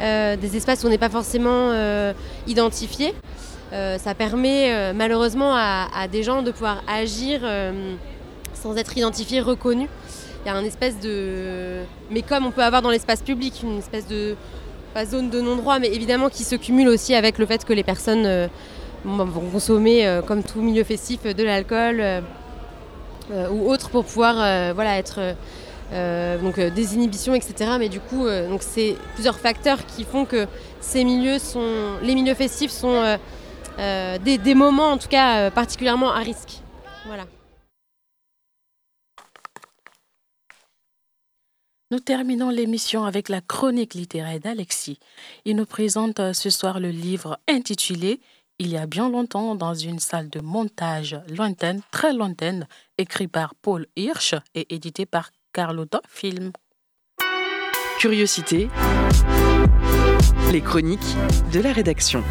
euh, des espaces où on n'est pas forcément euh, identifié. Ça permet malheureusement à, des gens de pouvoir agir sans être identifiés, reconnus. Il y a un espèce de... Mais comme on peut avoir dans l'espace public, une espèce de... Pas zone de non-droit, mais évidemment qui se cumule aussi avec le fait que les personnes vont consommer, euh, comme tout milieu festif, euh, de l'alcool euh, ou autre pour pouvoir voilà, être... donc des inhibitions, etc. Mais du coup, donc c'est plusieurs facteurs qui font que ces milieux sont, les milieux festifs sont des, des moments, en tout cas, particulièrement à risque. Voilà. Nous terminons l'émission avec la chronique littéraire d'Alexis. Il nous présente ce soir le livre intitulé Il y a bien longtemps, dans une salle de montage lointaine, très lointaine, écrit par Paul Hirsch et édité par Carlotta Film. Curiosité. Les chroniques de la rédaction.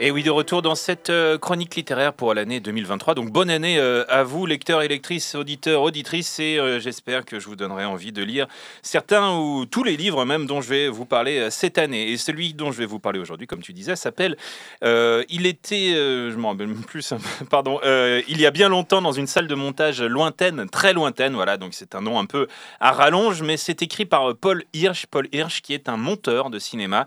Et oui, de retour dans cette euh, chronique littéraire pour l'année 2023. Donc bonne année euh, à vous, lecteurs et lectrices, auditeurs, auditrices, et euh, j'espère que je vous donnerai envie de lire certains ou tous les livres même dont je vais vous parler cette année. Et celui dont je vais vous parler aujourd'hui, comme tu disais, s'appelle Il était, je m'en rappelle plus, hein, <laughs> pardon, il y a bien longtemps dans une salle de montage lointaine, très lointaine, voilà, donc c'est un nom un peu à rallonge, mais c'est écrit par Paul Hirsch, Paul Hirsch qui est un monteur de cinéma.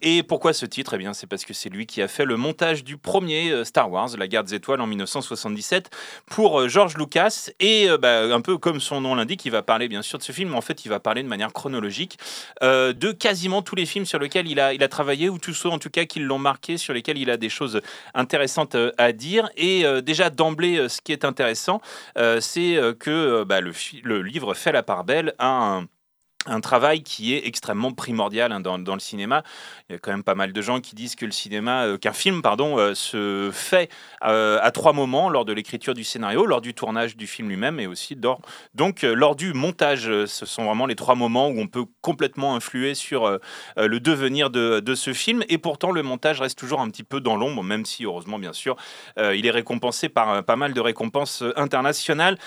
Et pourquoi ce titre? Eh bien, c'est parce que c'est lui qui a fait le montage du premier euh, Star Wars, La Guerre des Étoiles, en 1977, pour euh, George Lucas. Et euh, bah, un peu comme son nom l'indique, il va parler bien sûr de ce film, mais en fait, il va parler de manière chronologique de quasiment tous les films sur lesquels il a, il a travaillé, ou tous ceux en tout cas qui l'ont marqué, sur lesquels il a des choses intéressantes à dire. Et déjà d'emblée, ce qui est intéressant, c'est que bah, le, le livre fait la part belle à un un travail qui est extrêmement primordial hein, dans, le cinéma. Il y a quand même pas mal de gens qui disent que le cinéma, euh, qu'un film, pardon, euh, se fait euh, à trois moments lors de l'écriture du scénario, lors du tournage du film lui-même, et aussi lors, donc lors du montage. Ce sont vraiment les trois moments où on peut complètement influer sur le devenir de, de ce film. Et pourtant, le montage reste toujours un petit peu dans l'ombre, même si heureusement, bien sûr, il est récompensé par pas mal de récompenses internationales,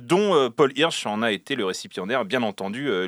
dont Paul Hirsch en a été le récipiendaire, bien entendu, euh,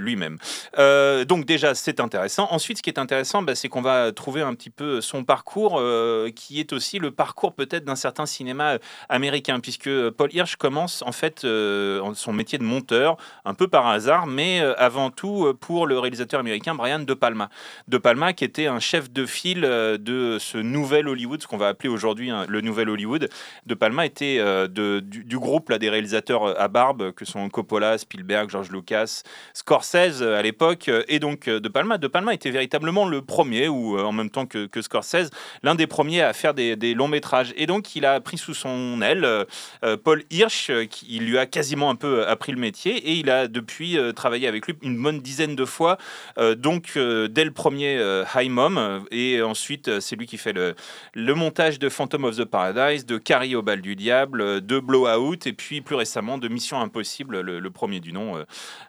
Euh, donc déjà, c'est intéressant. Ensuite, ce qui est intéressant, bah, c'est qu'on va trouver un petit peu son parcours, euh, qui est aussi le parcours peut-être d'un certain cinéma euh, américain, puisque Paul Hirsch commence en fait son métier de monteur, un peu par hasard, mais avant tout pour le réalisateur américain Brian De Palma. De Palma, qui était un chef de file de ce nouvel Hollywood, ce qu'on va appeler aujourd'hui hein, le nouvel Hollywood. De Palma était du, du groupe là, des réalisateurs à barbe, que sont Coppola, Spielberg, George Lucas, Scorsese à l'époque, euh, et donc euh, De Palma. De Palma était véritablement le premier, ou euh, en même temps que, que Scorsese, l'un des premiers à faire des, longs métrages. Et donc il a pris sous son aile euh, euh, Paul Hirsch, euh, qui il lui a quasiment un peu appris le métier, et il a depuis euh, travaillé avec lui une bonne dizaine de fois, euh, donc euh, dès le premier euh, High Mom, euh, et ensuite euh, c'est lui qui fait le, le montage de Phantom of the Paradise, de Carrie au bal du diable, euh, de Blowout, et puis plus récemment de Mission Impossible, le, premier du nom, euh,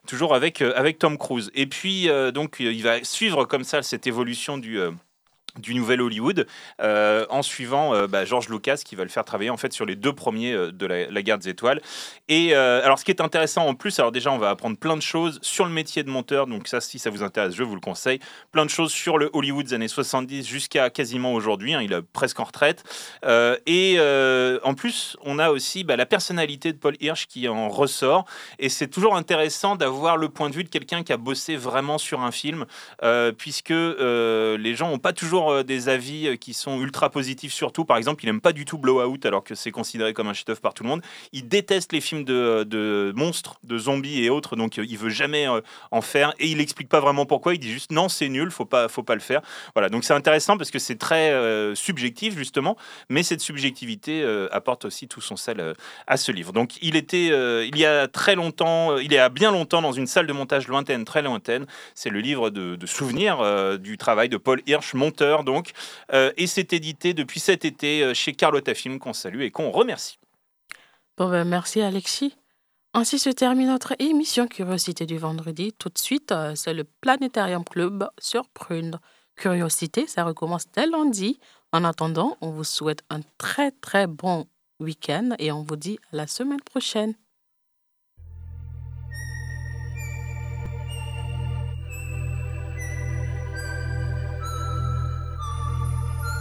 toujours avec, euh, avec Tom Cruise. Et puis euh, donc euh, il va suivre comme ça cette évolution du... du nouvel Hollywood, euh, en suivant euh, bah, George Lucas qui va le faire travailler en fait sur les deux premiers euh, de la, la Guerre des Étoiles. Et euh, alors ce qui est intéressant en plus, alors déjà on va apprendre plein de choses sur le métier de monteur, donc ça si ça vous intéresse, je vous le conseille. Plein de choses sur le Hollywood des années 70 jusqu'à quasiment aujourd'hui, hein, il est presque en retraite. Et en plus on a aussi bah, la personnalité de Paul Hirsch qui en ressort, et c'est toujours intéressant d'avoir le point de vue de quelqu'un qui a bossé vraiment sur un film, puisque les gens n'ont pas toujours euh, des avis euh, qui sont ultra positifs sur tout. Par exemple, il n'aime pas du tout Blowout, alors que c'est considéré comme un chef-d'œuvre par tout le monde. Il déteste les films de, monstres, de zombies et autres, donc euh, il veut jamais en faire. Et il n'explique pas vraiment pourquoi. Il dit juste non, c'est nul, faut pas, faut pas le faire. Voilà, donc c'est intéressant parce que c'est très subjectif justement, mais cette subjectivité apporte aussi tout son sel à ce livre. Donc il était, il y a très longtemps, il y a bien longtemps dans une salle de montage lointaine, très lointaine. C'est le livre de, de souvenirs du travail de Paul Hirsch, monteur donc, Euh, et c'est édité depuis cet été euh, chez Carlotta Film qu'on salue et qu'on remercie. Bon ben, merci Alexis. Ainsi se termine notre émission Curiosité du vendredi. Tout de suite, euh, c'est le Planétarium Club sur Prune. Curiosité, ça recommence dès lundi. En attendant, on vous souhaite un très très bon week-end et on vous dit à la semaine prochaine.